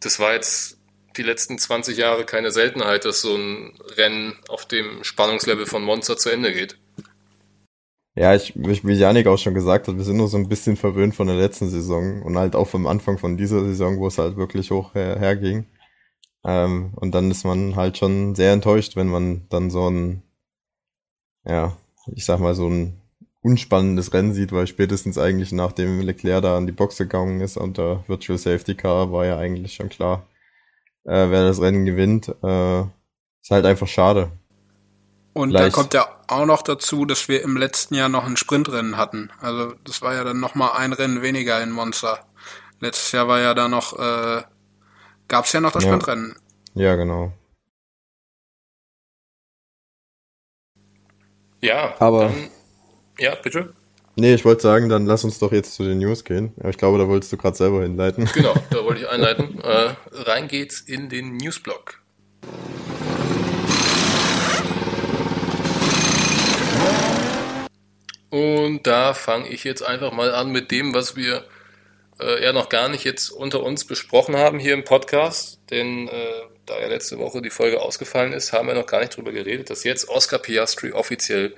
das war jetzt die letzten 20 Jahre keine Seltenheit, dass so ein Rennen auf dem Spannungslevel von Monster zu Ende geht. Ja, ich, wie Janik auch schon gesagt hat, wir sind nur so ein bisschen verwöhnt von der letzten Saison und halt auch vom Anfang von dieser Saison, wo es halt wirklich hoch her, herging. Ähm, und dann ist man halt schon sehr enttäuscht, wenn man dann so ein, ja, ich sag mal, so ein unspannendes Rennen sieht, weil spätestens eigentlich nachdem Leclerc da an die Box gegangen ist unter Virtual Safety Car war ja eigentlich schon klar, äh, wer das Rennen gewinnt. Äh, ist halt einfach schade. Und Vielleicht. da kommt ja auch noch dazu, dass wir im letzten Jahr noch ein Sprintrennen hatten. Also das war ja dann nochmal ein Rennen weniger in Monza. Letztes Jahr war ja da noch, äh, gab es ja noch das ja. Sprintrennen. Ja, genau. Ja, aber. Dann, ja, bitte. Nee, ich wollte sagen, dann lass uns doch jetzt zu den News gehen. Aber ich glaube, da wolltest du gerade selber hinleiten. Genau, da wollte ich einleiten. äh, rein geht's in den Newsblock. Und da fange ich jetzt einfach mal an mit dem, was wir äh, ja noch gar nicht jetzt unter uns besprochen haben hier im Podcast. Denn äh, da ja letzte Woche die Folge ausgefallen ist, haben wir noch gar nicht drüber geredet, dass jetzt Oscar Piastri offiziell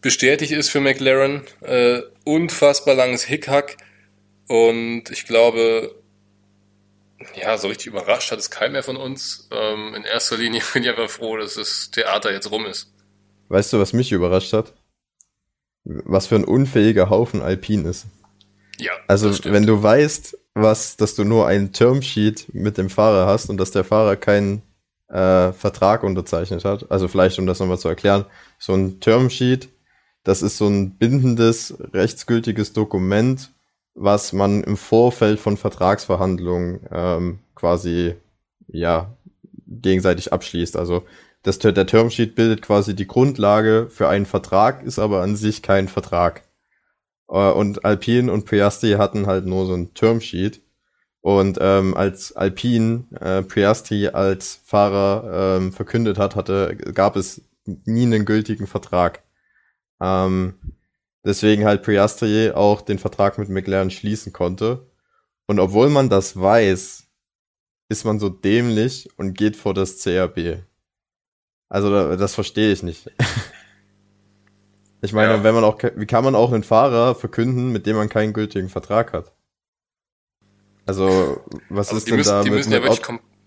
bestätigt ist für McLaren. Äh, unfassbar langes Hickhack. Und ich glaube, ja, so richtig überrascht hat es keiner mehr von uns. Ähm, in erster Linie bin ich einfach froh, dass das Theater jetzt rum ist. Weißt du, was mich überrascht hat? Was für ein unfähiger Haufen Alpin ist. Ja. Also, wenn du weißt, was, dass du nur ein Termsheet mit dem Fahrer hast und dass der Fahrer keinen äh, Vertrag unterzeichnet hat, also vielleicht, um das nochmal zu erklären, so ein Termsheet das ist so ein bindendes, rechtsgültiges Dokument, was man im Vorfeld von Vertragsverhandlungen ähm, quasi ja gegenseitig abschließt. Also das, der Termsheet bildet quasi die Grundlage für einen Vertrag, ist aber an sich kein Vertrag. Äh, und Alpine und Priasti hatten halt nur so ein Termsheet. Und ähm, als Alpine äh, Priasti als Fahrer ähm, verkündet hat, hatte, gab es nie einen gültigen Vertrag. Ähm, deswegen halt Piastri auch den Vertrag mit McLaren schließen konnte. Und obwohl man das weiß, ist man so dämlich und geht vor das CRB. Also das verstehe ich nicht. Ich meine, ja. wenn man auch, wie kann man auch einen Fahrer verkünden, mit dem man keinen gültigen Vertrag hat? Also, was also ist denn müssen, da die mit, müssen ja wirklich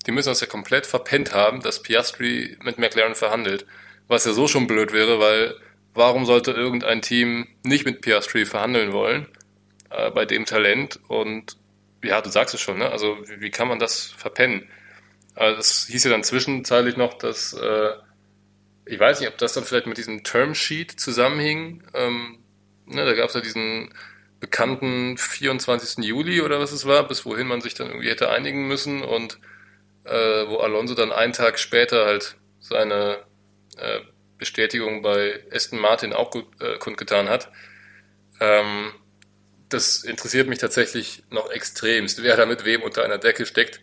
die müssen das ja komplett verpennt haben, dass Piastri mit McLaren verhandelt. Was ja so schon blöd wäre, weil warum sollte irgendein Team nicht mit Piastri verhandeln wollen äh, bei dem Talent? Und ja, du sagst es schon, ne? Also wie, wie kann man das verpennen? Also das hieß ja dann zwischenzeitlich noch, dass äh, ich weiß nicht, ob das dann vielleicht mit diesem Termsheet zusammenhing. Ähm, ne, da gab es ja diesen bekannten 24. Juli oder was es war, bis wohin man sich dann irgendwie hätte einigen müssen und äh, wo Alonso dann einen Tag später halt seine äh, Bestätigung bei Aston Martin auch gut, äh, kundgetan hat. Ähm, das interessiert mich tatsächlich noch extremst, wer da mit wem unter einer Decke steckt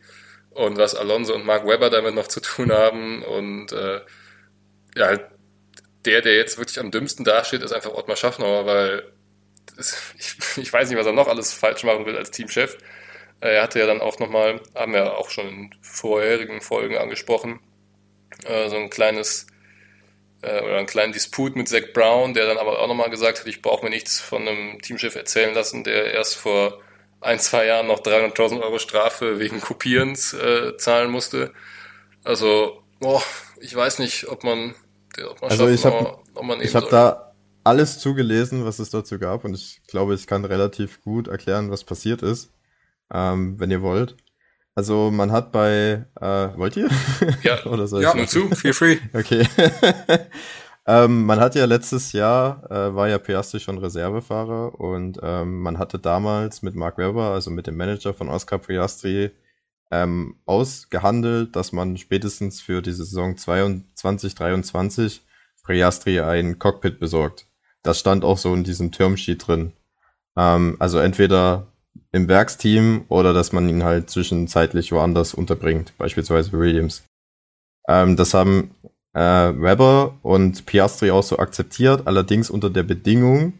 und was Alonso und Mark Webber damit noch zu tun haben und äh, ja, der, der jetzt wirklich am dümmsten dasteht, ist einfach Ottmar Schaffnauer, weil das, ich, ich weiß nicht, was er noch alles falsch machen will als Teamchef. Er hatte ja dann auch nochmal, haben wir auch schon in vorherigen Folgen angesprochen, äh, so ein kleines äh, oder einen kleinen Disput mit Zach Brown, der dann aber auch nochmal gesagt hat, ich brauche mir nichts von einem Teamchef erzählen lassen, der erst vor ein, zwei Jahren noch 300.000 Euro Strafe wegen Kopierens äh, zahlen musste. Also, boah, ich weiß nicht, ob man, ob man also ich habe ich habe da alles zugelesen, was es dazu gab und ich glaube, ich kann relativ gut erklären, was passiert ist, ähm, wenn ihr wollt. Also man hat bei, äh, wollt ihr? Ja, Oder soll ja nur zu, feel free. Okay. ähm, man hat ja letztes Jahr, äh, war ja Piastri schon Reservefahrer und ähm, man hatte damals mit Mark Webber, also mit dem Manager von Oscar Piastri, ähm, ausgehandelt, dass man spätestens für die Saison 22, 23 Priastri ein Cockpit besorgt. Das stand auch so in diesem Termsheet drin. Ähm, also entweder im Werksteam oder dass man ihn halt zwischenzeitlich woanders unterbringt, beispielsweise Williams. Ähm, das haben äh, Weber und Piastri auch so akzeptiert, allerdings unter der Bedingung,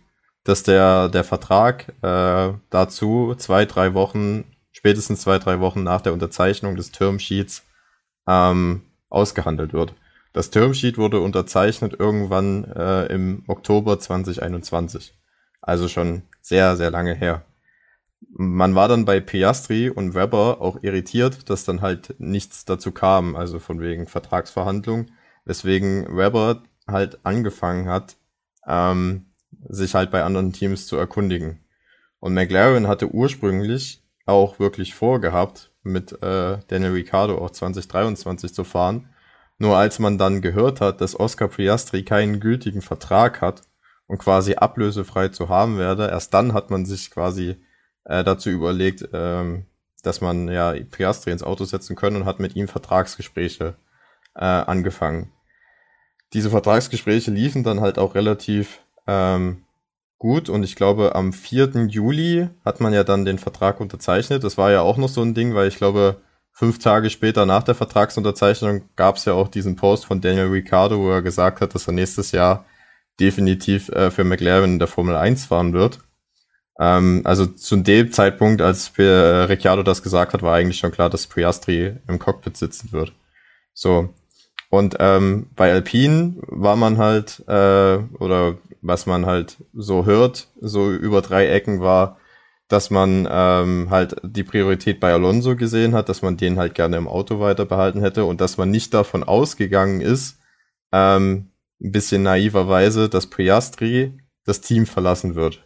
dass der, der Vertrag äh, dazu zwei, drei Wochen spätestens zwei, drei Wochen nach der Unterzeichnung des Termsheets ähm, ausgehandelt wird. Das Termsheet wurde unterzeichnet irgendwann äh, im Oktober 2021. Also schon sehr, sehr lange her. Man war dann bei Piastri und Weber auch irritiert, dass dann halt nichts dazu kam, also von wegen Vertragsverhandlung, weswegen Weber halt angefangen hat, ähm, sich halt bei anderen Teams zu erkundigen. Und McLaren hatte ursprünglich auch wirklich vorgehabt, mit äh, Daniel Ricciardo auch 2023 zu fahren. Nur als man dann gehört hat, dass Oscar Priastri keinen gültigen Vertrag hat und quasi ablösefrei zu haben werde, erst dann hat man sich quasi äh, dazu überlegt, ähm, dass man ja Priastri ins Auto setzen können und hat mit ihm Vertragsgespräche äh, angefangen. Diese Vertragsgespräche liefen dann halt auch relativ ähm, gut und ich glaube, am 4. Juli hat man ja dann den Vertrag unterzeichnet. Das war ja auch noch so ein Ding, weil ich glaube, fünf Tage später nach der Vertragsunterzeichnung gab es ja auch diesen Post von Daniel Ricciardo, wo er gesagt hat, dass er nächstes Jahr definitiv äh, für McLaren in der Formel 1 fahren wird. Ähm, also zu dem Zeitpunkt, als äh, Ricciardo das gesagt hat, war eigentlich schon klar, dass Priastri im Cockpit sitzen wird. So. Und ähm, bei Alpine war man halt, äh, oder was man halt so hört, so über drei Ecken war, dass man ähm, halt die Priorität bei Alonso gesehen hat, dass man den halt gerne im Auto weiter behalten hätte und dass man nicht davon ausgegangen ist, ähm, ein bisschen naiverweise, dass Priastri das Team verlassen wird.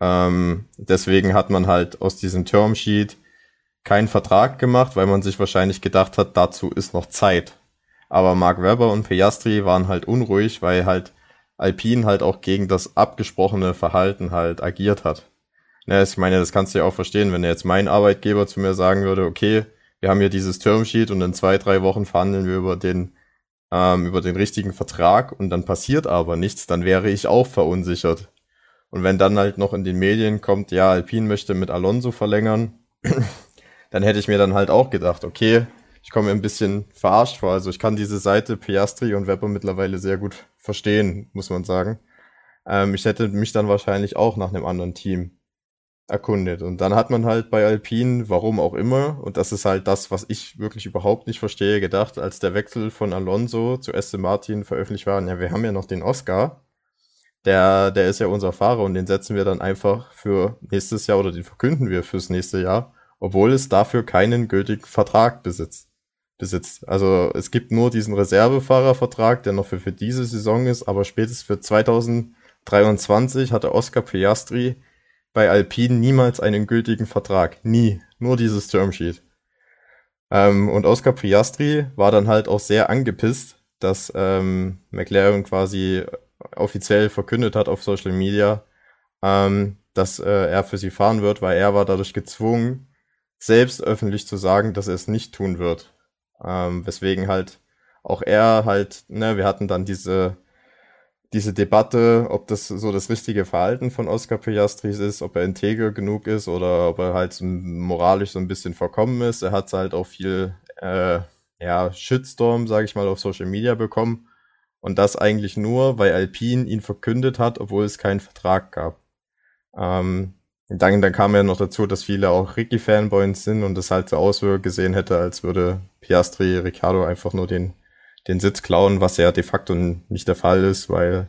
Ähm, deswegen hat man halt aus diesem Termsheet keinen Vertrag gemacht, weil man sich wahrscheinlich gedacht hat, dazu ist noch Zeit. Aber Mark Webber und Piastri waren halt unruhig, weil halt Alpine halt auch gegen das abgesprochene Verhalten halt agiert hat. Ja, ich meine, das kannst du ja auch verstehen, wenn jetzt mein Arbeitgeber zu mir sagen würde, okay, wir haben hier dieses Termsheet und in zwei, drei Wochen verhandeln wir über den, ähm, über den richtigen Vertrag und dann passiert aber nichts, dann wäre ich auch verunsichert. Und wenn dann halt noch in den Medien kommt, ja, Alpine möchte mit Alonso verlängern, dann hätte ich mir dann halt auch gedacht, okay, ich komme mir ein bisschen verarscht vor. Also ich kann diese Seite Piastri und Webber mittlerweile sehr gut verstehen, muss man sagen. Ähm, ich hätte mich dann wahrscheinlich auch nach einem anderen Team erkundet. Und dann hat man halt bei Alpine, warum auch immer, und das ist halt das, was ich wirklich überhaupt nicht verstehe, gedacht, als der Wechsel von Alonso zu Aston Martin veröffentlicht war, ja, wir haben ja noch den Oscar, der, der ist ja unser Fahrer und den setzen wir dann einfach für nächstes Jahr oder den verkünden wir fürs nächste Jahr, obwohl es dafür keinen gültigen Vertrag besitzt. besitzt. Also es gibt nur diesen Reservefahrervertrag, der noch für, für diese Saison ist, aber spätestens für 2023 hatte Oscar Piastri bei Alpine niemals einen gültigen Vertrag. Nie. Nur dieses Termsheet. Ähm, und Oscar Piastri war dann halt auch sehr angepisst, dass ähm, McLaren quasi offiziell verkündet hat auf Social Media, ähm, dass äh, er für sie fahren wird, weil er war dadurch gezwungen, selbst öffentlich zu sagen, dass er es nicht tun wird. Ähm, weswegen halt auch er halt, ne, wir hatten dann diese diese Debatte, ob das so das richtige Verhalten von Oscar Piastri ist, ob er integer genug ist oder ob er halt so moralisch so ein bisschen verkommen ist. Er hat halt auch viel äh, ja, Shitstorm, sage ich mal, auf Social Media bekommen. Und das eigentlich nur, weil Alpine ihn verkündet hat, obwohl es keinen Vertrag gab. Ähm, dann, dann kam ja noch dazu, dass viele auch Ricky-Fanboys sind und das halt so Auswirkungen gesehen hätte, als würde Piastri Ricciardo einfach nur den den Sitz klauen, was ja de facto nicht der Fall ist, weil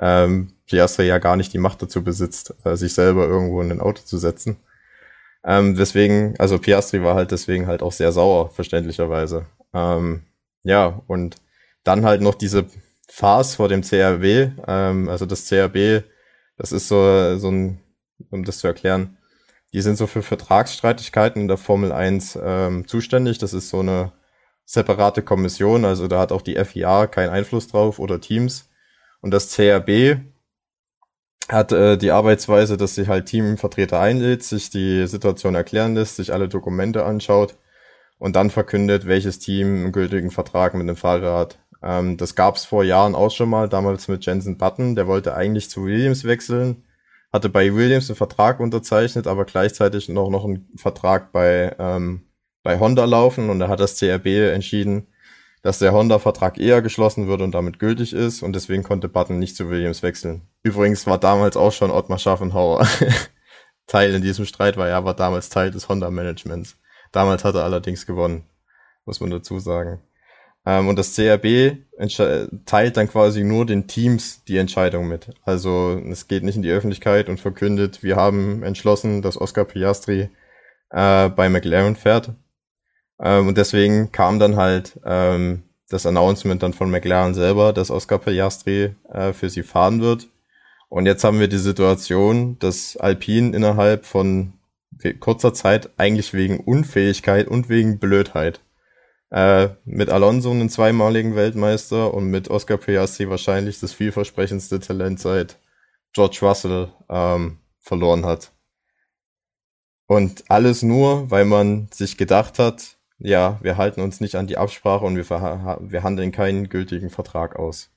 ähm, Piastri ja gar nicht die Macht dazu besitzt, äh, sich selber irgendwo in ein Auto zu setzen. Ähm, deswegen, also Piastri war halt deswegen halt auch sehr sauer, verständlicherweise. Ähm, ja, und dann halt noch diese Farce vor dem CRB, ähm, also das CRB, das ist so, so ein, um das zu erklären, die sind so für Vertragsstreitigkeiten in der Formel 1 ähm, zuständig. Das ist so eine separate Kommission, also da hat auch die FIA keinen Einfluss drauf oder Teams. Und das CRB hat äh, die Arbeitsweise, dass sich halt Teamvertreter einlädt, sich die Situation erklären lässt, sich alle Dokumente anschaut und dann verkündet, welches Team einen gültigen Vertrag mit dem Fahrer hat. Ähm, das gab es vor Jahren auch schon mal, damals mit Jensen Button, der wollte eigentlich zu Williams wechseln, hatte bei Williams einen Vertrag unterzeichnet, aber gleichzeitig noch, noch einen Vertrag bei ähm, bei Honda laufen und da hat das CRB entschieden, dass der Honda-Vertrag eher geschlossen wird und damit gültig ist und deswegen konnte Button nicht zu Williams wechseln. Übrigens war damals auch schon Ottmar Schaffenhauer Teil in diesem Streit, weil er war damals Teil des Honda-Managements. Damals hat er allerdings gewonnen, muss man dazu sagen. Ähm, und das CRB teilt dann quasi nur den Teams die Entscheidung mit. Also es geht nicht in die Öffentlichkeit und verkündet, wir haben entschlossen, dass Oscar Piastri äh, bei McLaren fährt, ähm, und deswegen kam dann halt ähm, das Announcement dann von McLaren selber, dass Oscar Piastri äh, für sie fahren wird. Und jetzt haben wir die Situation, dass Alpine innerhalb von kurzer Zeit eigentlich wegen Unfähigkeit und wegen Blödheit äh, mit Alonso einen zweimaligen Weltmeister und mit Oscar Piastri wahrscheinlich das vielversprechendste Talent seit George Russell ähm, verloren hat. Und alles nur, weil man sich gedacht hat, ja, wir halten uns nicht an die Absprache und wir, wir handeln keinen gültigen Vertrag aus.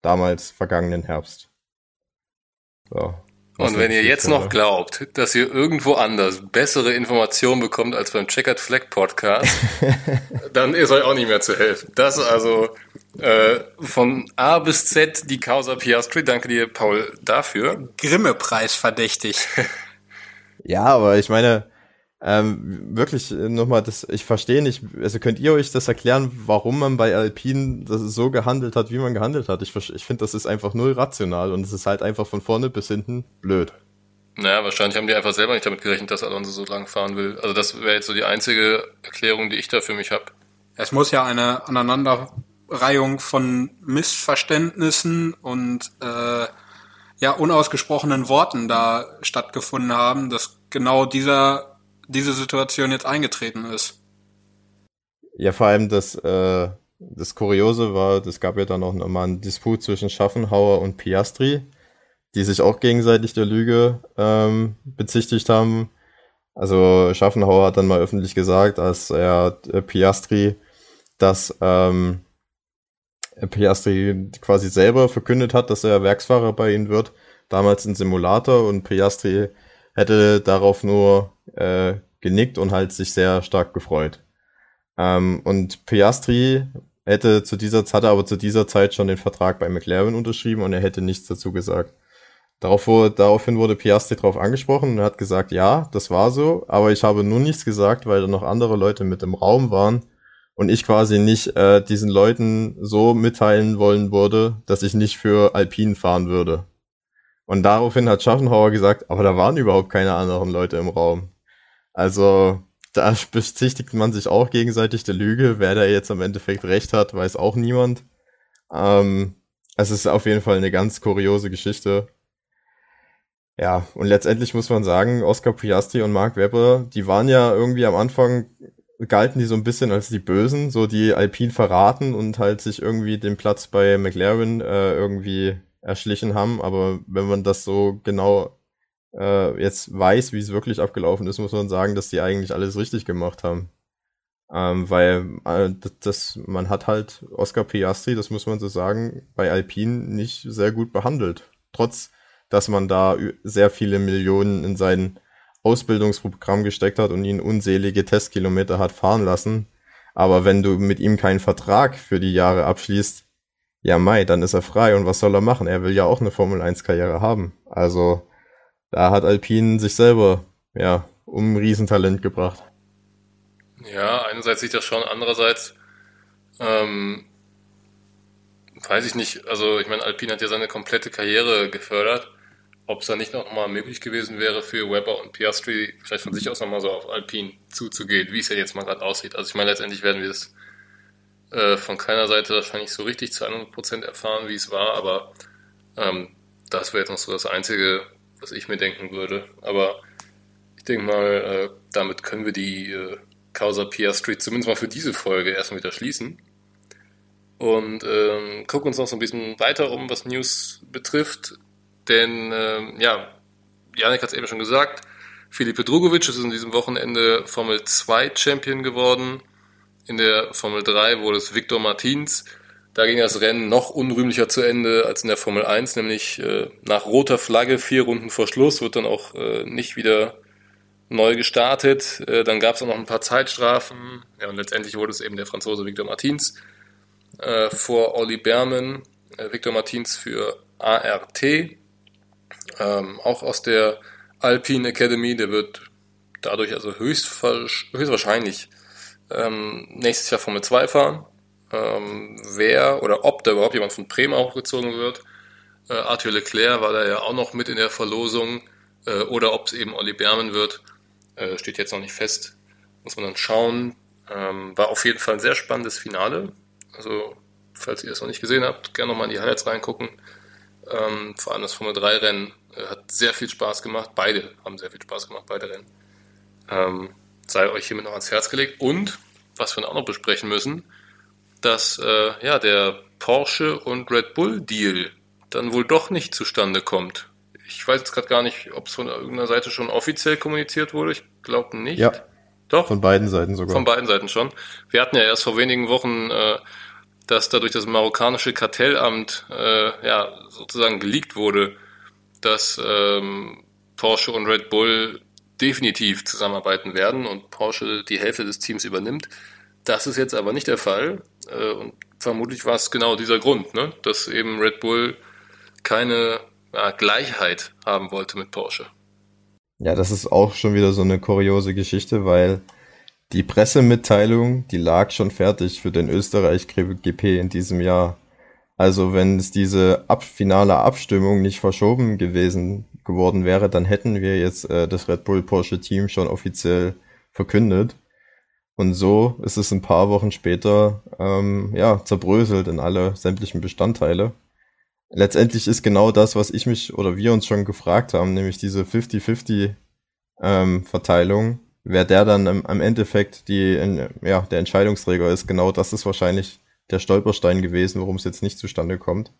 Damals vergangenen Herbst. So. Und wenn ihr jetzt noch glaubt, dass ihr irgendwo anders bessere Informationen bekommt als beim Checkered Flag Podcast, dann ist euch auch nicht mehr zu helfen. Das also äh, von A bis Z die Causa Piastri. Danke dir, Paul, dafür. Grimme-Preis verdächtig. ja, aber ich meine, ähm, wirklich äh, nochmal, das, ich verstehe nicht, also könnt ihr euch das erklären, warum man bei Alpine das so gehandelt hat, wie man gehandelt hat? Ich, ich finde, das ist einfach null rational und es ist halt einfach von vorne bis hinten blöd. Naja, wahrscheinlich haben die einfach selber nicht damit gerechnet, dass Alonso so lang fahren will. Also das wäre jetzt so die einzige Erklärung, die ich da für mich habe. Es muss ja eine Aneinanderreihung von Missverständnissen und äh, ja unausgesprochenen Worten da stattgefunden haben, dass genau dieser diese Situation jetzt eingetreten ist. Ja, vor allem das, äh, das Kuriose war, es gab ja dann auch nochmal einen Disput zwischen Schaffenhauer und Piastri, die sich auch gegenseitig der Lüge ähm, bezichtigt haben. Also Schaffenhauer hat dann mal öffentlich gesagt, als er äh, Piastri, dass ähm, Piastri quasi selber verkündet hat, dass er Werksfahrer bei ihnen wird, damals in Simulator und Piastri hätte darauf nur äh, genickt und halt sich sehr stark gefreut. Ähm, und Piastri hätte zu dieser Zeit, aber zu dieser Zeit schon den Vertrag bei McLaren unterschrieben und er hätte nichts dazu gesagt. Darauf daraufhin wurde Piastri darauf angesprochen und hat gesagt, ja, das war so, aber ich habe nur nichts gesagt, weil da noch andere Leute mit im Raum waren und ich quasi nicht äh, diesen Leuten so mitteilen wollen würde, dass ich nicht für Alpine fahren würde. Und daraufhin hat Schaffenhauer gesagt, aber da waren überhaupt keine anderen Leute im Raum. Also da bezichtigt man sich auch gegenseitig der Lüge. Wer da jetzt am Endeffekt recht hat, weiß auch niemand. Ähm, es ist auf jeden Fall eine ganz kuriose Geschichte. Ja, und letztendlich muss man sagen, Oscar Piastri und Mark Webber, die waren ja irgendwie am Anfang, galten die so ein bisschen als die Bösen, so die Alpine verraten und halt sich irgendwie den Platz bei McLaren äh, irgendwie erschlichen haben. Aber wenn man das so genau äh, jetzt weiß, wie es wirklich abgelaufen ist, muss man sagen, dass die eigentlich alles richtig gemacht haben. Ähm, weil äh, das, man hat halt Oscar Piastri, das muss man so sagen, bei Alpine nicht sehr gut behandelt. Trotz, dass man da sehr viele Millionen in sein Ausbildungsprogramm gesteckt hat und ihn unselige Testkilometer hat fahren lassen. Aber wenn du mit ihm keinen Vertrag für die Jahre abschließt, ja Mai, dann ist er frei und was soll er machen? Er will ja auch eine Formel 1 Karriere haben. Also da hat Alpine sich selber ja um ein Riesentalent gebracht. Ja, einerseits sieht das schon, andererseits ähm, weiß ich nicht, also ich meine, Alpine hat ja seine komplette Karriere gefördert. Ob es da nicht noch mal möglich gewesen wäre für Weber und Piastri, vielleicht von sich aus nochmal so auf Alpine zuzugehen, wie es ja jetzt mal gerade aussieht. Also ich meine, letztendlich werden wir es äh, von keiner Seite wahrscheinlich so richtig zu 100% erfahren, wie es war, aber ähm, das wäre jetzt noch so das Einzige, was ich mir denken würde. Aber ich denke mal, äh, damit können wir die äh, Causa Piastri zumindest mal für diese Folge erstmal wieder schließen. Und ähm, gucken uns noch so ein bisschen weiter um, was News betrifft. Denn, ähm, ja, Janik hat es eben schon gesagt, Filipe Drugovic ist in diesem Wochenende Formel 2 Champion geworden. In der Formel 3 wurde es Victor Martins. Da ging das Rennen noch unrühmlicher zu Ende als in der Formel 1, nämlich äh, nach roter Flagge vier Runden vor Schluss wird dann auch äh, nicht wieder neu gestartet. Äh, dann gab es auch noch ein paar Zeitstrafen. Ja, und letztendlich wurde es eben der Franzose Victor Martins äh, vor Olli Berman. Äh, Victor Martins für ART, ähm, auch aus der Alpine Academy. Der wird dadurch also höchst, höchstwahrscheinlich ähm, nächstes Jahr Formel 2 fahren. Ähm, wer oder ob da überhaupt jemand von Bremen hochgezogen wird. Äh, Arthur Leclerc war da ja auch noch mit in der Verlosung. Äh, oder ob es eben Olli Berman wird, äh, steht jetzt noch nicht fest. Muss man dann schauen. Ähm, war auf jeden Fall ein sehr spannendes Finale. Also, falls ihr das noch nicht gesehen habt, gerne nochmal in die Highlights reingucken. Ähm, vor allem das Formel 3 Rennen äh, hat sehr viel Spaß gemacht. Beide haben sehr viel Spaß gemacht, beide Rennen. Sei euch hiermit noch ans Herz gelegt. Und, was wir auch noch besprechen müssen, dass äh, ja, der Porsche und Red Bull Deal dann wohl doch nicht zustande kommt. Ich weiß jetzt gerade gar nicht, ob es von irgendeiner Seite schon offiziell kommuniziert wurde. Ich glaube nicht. Ja. Doch. Von beiden Seiten sogar. Von beiden Seiten schon. Wir hatten ja erst vor wenigen Wochen, äh, dass dadurch das marokkanische Kartellamt äh, ja sozusagen geleakt wurde, dass ähm, Porsche und Red Bull definitiv zusammenarbeiten werden und Porsche die Hälfte des Teams übernimmt. Das ist jetzt aber nicht der Fall. Äh, und vermutlich war es genau dieser Grund, ne? dass eben Red Bull keine ja, Gleichheit haben wollte mit Porsche. Ja, das ist auch schon wieder so eine kuriose Geschichte, weil die Pressemitteilung, die lag schon fertig für den Österreich GP in diesem Jahr. Also wenn es diese ab finale Abstimmung nicht verschoben gewesen geworden wäre, dann hätten wir jetzt äh, das Red Bull Porsche Team schon offiziell verkündet. Und so ist es ein paar Wochen später ähm, ja zerbröselt in alle sämtlichen Bestandteile. Letztendlich ist genau das, was ich mich oder wir uns schon gefragt haben, nämlich diese 50-50 ähm, Verteilung, wer der dann im, am Endeffekt die, in, ja, der Entscheidungsträger ist, genau das ist wahrscheinlich der Stolperstein gewesen, warum es jetzt nicht zustande kommt.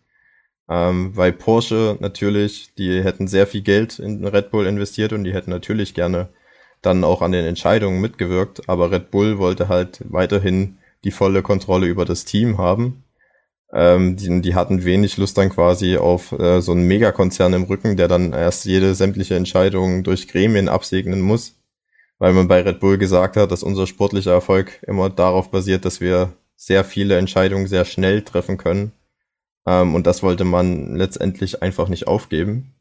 Ähm, weil Porsche natürlich, die hätten sehr viel Geld in Red Bull investiert und die hätten natürlich gerne dann auch an den Entscheidungen mitgewirkt, aber Red Bull wollte halt weiterhin die volle Kontrolle über das Team haben. Ähm, die, die hatten wenig Lust dann quasi auf äh, so einen Megakonzern im Rücken, der dann erst jede sämtliche Entscheidung durch Gremien absegnen muss, weil man bei Red Bull gesagt hat, dass unser sportlicher Erfolg immer darauf basiert, dass wir sehr viele Entscheidungen sehr schnell treffen können. Ähm, und das wollte man letztendlich einfach nicht aufgeben.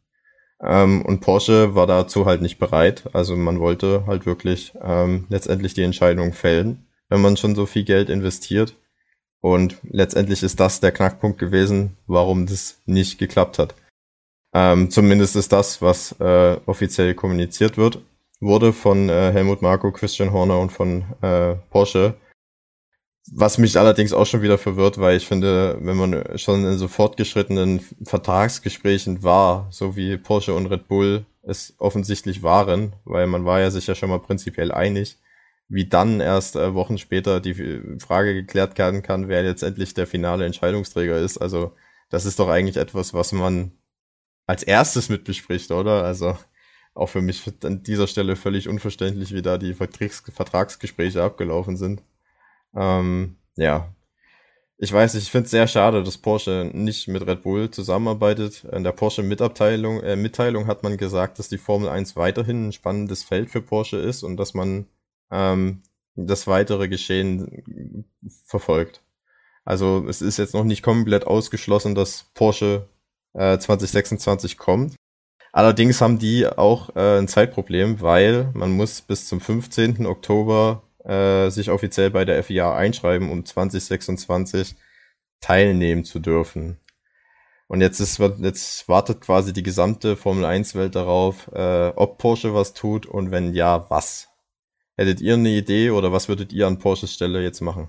Ähm, und Porsche war dazu halt nicht bereit. Also man wollte halt wirklich ähm, letztendlich die Entscheidung fällen, wenn man schon so viel Geld investiert. Und letztendlich ist das der Knackpunkt gewesen, warum das nicht geklappt hat. Ähm, zumindest ist das, was äh, offiziell kommuniziert wird, wurde von äh, Helmut Marko, Christian Horner und von äh, Porsche. Was mich allerdings auch schon wieder verwirrt, weil ich finde, wenn man schon in so fortgeschrittenen Vertragsgesprächen war, so wie Porsche und Red Bull es offensichtlich waren, weil man war ja sich ja schon mal prinzipiell einig, wie dann erst äh, Wochen später die Frage geklärt werden kann, wer letztendlich der finale Entscheidungsträger ist. Also das ist doch eigentlich etwas, was man als erstes mit bespricht, oder? Also auch für mich an dieser Stelle völlig unverständlich, wie da die Vertrags Vertragsgespräche abgelaufen sind. Ähm, ja. Ich weiß nicht, ich finde es sehr schade, dass Porsche nicht mit Red Bull zusammenarbeitet. In der Porsche-Mitabteilung, äh, Mitteilung hat man gesagt, dass die Formel 1 weiterhin ein spannendes Feld für Porsche ist und dass man ähm, das weitere Geschehen verfolgt. Also es ist jetzt noch nicht komplett ausgeschlossen, dass Porsche äh, 2026 kommt. Allerdings haben die auch äh, ein Zeitproblem, weil man muss bis zum 15. Oktober äh, sich offiziell bei der FIA einschreiben, um 2026 teilnehmen zu dürfen. Und jetzt ist jetzt wartet quasi die gesamte Formel 1 Welt darauf, äh, ob Porsche was tut und wenn ja, was. Hättet ihr eine Idee oder was würdet ihr an Porsches Stelle jetzt machen?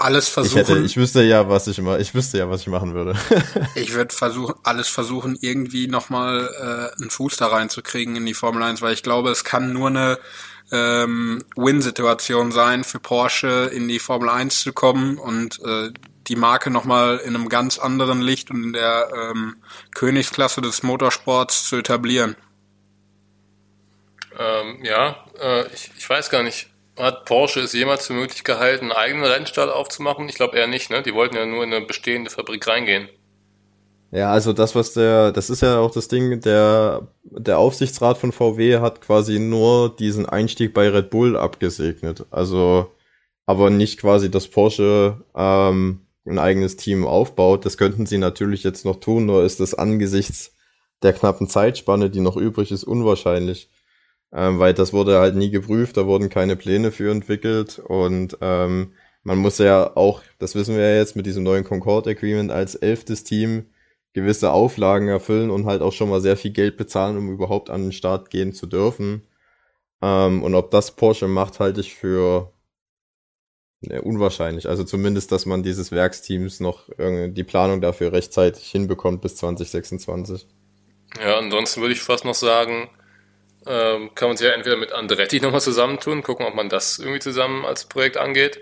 alles versuchen. Ich, hätte, ich wüsste ja, was ich immer, ich wüsste ja, was ich machen würde. ich würde versuchen, alles versuchen, irgendwie nochmal äh, einen Fuß da reinzukriegen in die Formel 1, weil ich glaube, es kann nur eine ähm, Win-Situation sein für Porsche in die Formel 1 zu kommen und äh, die Marke nochmal in einem ganz anderen Licht und in der ähm, Königsklasse des Motorsports zu etablieren. Ähm, ja, äh, ich, ich weiß gar nicht hat Porsche es jemals für möglich gehalten, einen eigenen Rennstall aufzumachen? Ich glaube eher nicht, ne? Die wollten ja nur in eine bestehende Fabrik reingehen. Ja, also das, was der, das ist ja auch das Ding, der, der Aufsichtsrat von VW hat quasi nur diesen Einstieg bei Red Bull abgesegnet. Also, aber nicht quasi, dass Porsche ähm, ein eigenes Team aufbaut. Das könnten sie natürlich jetzt noch tun, nur ist das angesichts der knappen Zeitspanne, die noch übrig ist, unwahrscheinlich ähm, weil das wurde halt nie geprüft, da wurden keine Pläne für entwickelt und ähm, man muss ja auch, das wissen wir ja jetzt mit diesem neuen Concord Agreement als elftes Team gewisse Auflagen erfüllen und halt auch schon mal sehr viel Geld bezahlen, um überhaupt an den Start gehen zu dürfen. Ähm, und ob das Porsche macht, halte ich für ja, unwahrscheinlich. Also zumindest, dass man dieses Werksteams noch die Planung dafür rechtzeitig hinbekommt bis 2026. Ja, ansonsten würde ich fast noch sagen, ähm, kann man sich ja entweder mit Andretti nochmal zusammentun, gucken, ob man das irgendwie zusammen als Projekt angeht.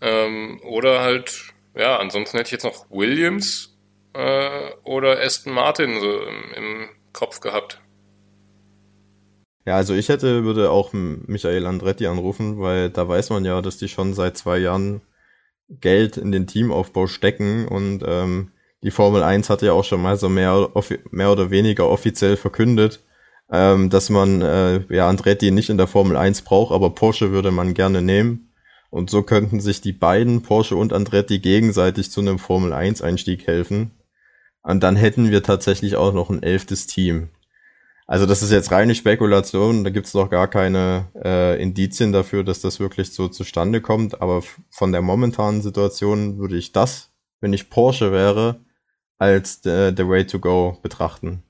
Ähm, oder halt, ja, ansonsten hätte ich jetzt noch Williams äh, oder Aston Martin so im, im Kopf gehabt. Ja, also ich hätte, würde auch Michael Andretti anrufen, weil da weiß man ja, dass die schon seit zwei Jahren Geld in den Teamaufbau stecken und ähm, die Formel 1 hatte ja auch schon mal so mehr, mehr oder weniger offiziell verkündet, ähm, dass man äh, ja Andretti nicht in der Formel 1 braucht, aber Porsche würde man gerne nehmen. Und so könnten sich die beiden, Porsche und Andretti, gegenseitig zu einem Formel 1 Einstieg helfen. Und dann hätten wir tatsächlich auch noch ein elftes Team. Also das ist jetzt reine Spekulation, da gibt's noch gar keine äh, Indizien dafür, dass das wirklich so zustande kommt. Aber von der momentanen Situation würde ich das, wenn ich Porsche wäre, als the, the way to go betrachten.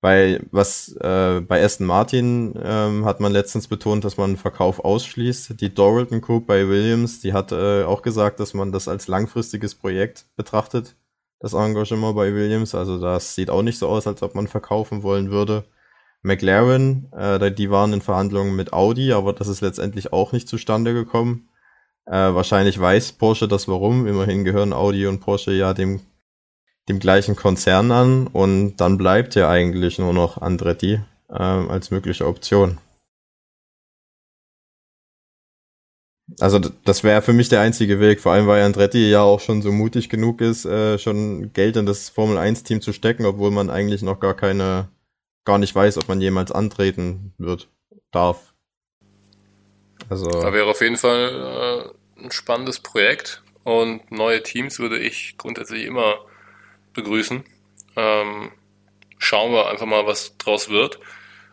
Weil was äh, bei Aston Martin ähm, hat man letztens betont, dass man Verkauf ausschließt. Die Doralton Group bei Williams, die hat äh, auch gesagt, dass man das als langfristiges Projekt betrachtet, das Engagement bei Williams. Also das sieht auch nicht so aus, als ob man verkaufen wollen würde. McLaren, äh, die waren in Verhandlungen mit Audi, aber das ist letztendlich auch nicht zustande gekommen. Äh, wahrscheinlich weiß Porsche das warum. Immerhin gehören Audi und Porsche ja dem dem gleichen Konzern an und dann bleibt ja eigentlich nur noch Andretti äh, als mögliche Option. Also das wäre für mich der einzige Weg, vor allem weil Andretti ja auch schon so mutig genug ist, äh, schon Geld in das Formel 1 Team zu stecken, obwohl man eigentlich noch gar keine, gar nicht weiß, ob man jemals antreten wird, darf. Also. Da wäre auf jeden Fall äh, ein spannendes Projekt und neue Teams würde ich grundsätzlich immer begrüßen. Ähm, schauen wir einfach mal, was draus wird.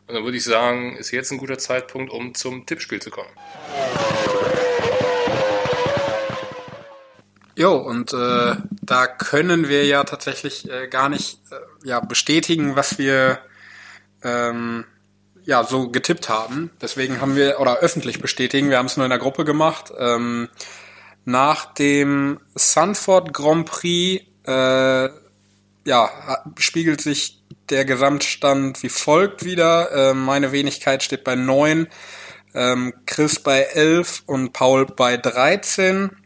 Und dann würde ich sagen, ist jetzt ein guter Zeitpunkt, um zum Tippspiel zu kommen. Jo, und äh, da können wir ja tatsächlich äh, gar nicht äh, ja, bestätigen, was wir ähm, ja so getippt haben. Deswegen haben wir, oder öffentlich bestätigen, wir haben es nur in der Gruppe gemacht. Ähm, nach dem Sanford Grand Prix äh, ja, spiegelt sich der Gesamtstand wie folgt wieder. Äh, meine Wenigkeit steht bei neun, ähm, Chris bei elf und Paul bei 13.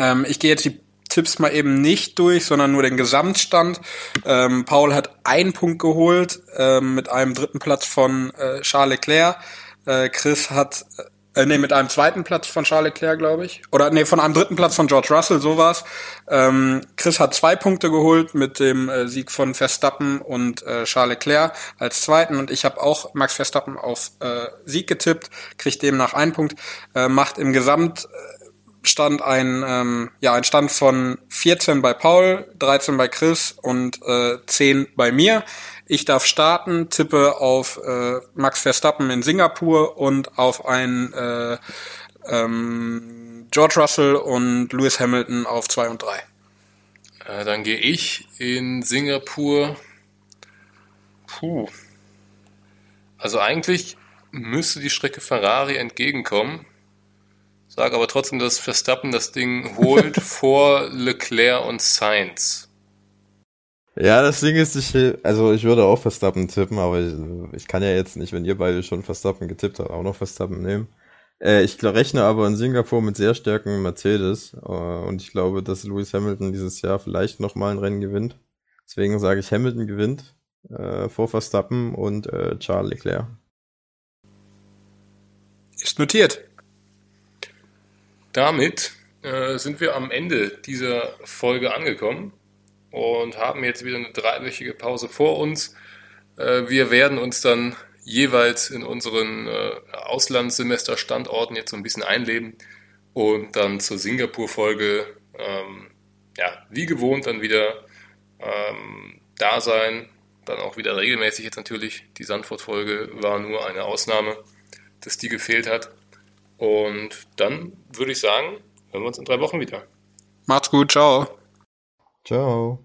Ähm, ich gehe jetzt die Tipps mal eben nicht durch, sondern nur den Gesamtstand. Ähm, Paul hat einen Punkt geholt ähm, mit einem dritten Platz von äh, Charles Leclerc. Äh, Chris hat äh, nee, mit einem zweiten Platz von Charles Leclerc, glaube ich. Oder nee, von einem dritten Platz von George Russell, so war's. Ähm, Chris hat zwei Punkte geholt mit dem äh, Sieg von Verstappen und äh, Charles Leclerc als zweiten. Und ich habe auch Max Verstappen auf äh, Sieg getippt, kriegt demnach einen Punkt, äh, macht im Gesamt äh, stand ein, ähm, ja, ein Stand von 14 bei Paul, 13 bei Chris und äh, 10 bei mir. Ich darf starten, tippe auf äh, Max Verstappen in Singapur und auf ein äh, ähm, George Russell und Lewis Hamilton auf 2 und 3. Äh, dann gehe ich in Singapur. Puh. Also eigentlich müsste die Strecke Ferrari entgegenkommen. Sage aber trotzdem, dass Verstappen das Ding holt vor Leclerc und Sainz. Ja, das Ding ist, ich, also ich würde auch Verstappen tippen, aber ich, ich kann ja jetzt nicht, wenn ihr beide schon Verstappen getippt habt, auch noch Verstappen nehmen. Äh, ich rechne aber in Singapur mit sehr starken Mercedes äh, und ich glaube, dass Lewis Hamilton dieses Jahr vielleicht nochmal ein Rennen gewinnt. Deswegen sage ich, Hamilton gewinnt äh, vor Verstappen und äh, Charles Leclerc. Ist notiert. Damit äh, sind wir am Ende dieser Folge angekommen und haben jetzt wieder eine dreiwöchige Pause vor uns. Äh, wir werden uns dann jeweils in unseren äh, Auslandssemesterstandorten jetzt so ein bisschen einleben und dann zur Singapur-Folge ähm, ja, wie gewohnt dann wieder ähm, da sein. Dann auch wieder regelmäßig jetzt natürlich. Die Sandford-Folge war nur eine Ausnahme, dass die gefehlt hat. Und dann würde ich sagen, hören wir uns in drei Wochen wieder. Macht's gut, ciao. Ciao.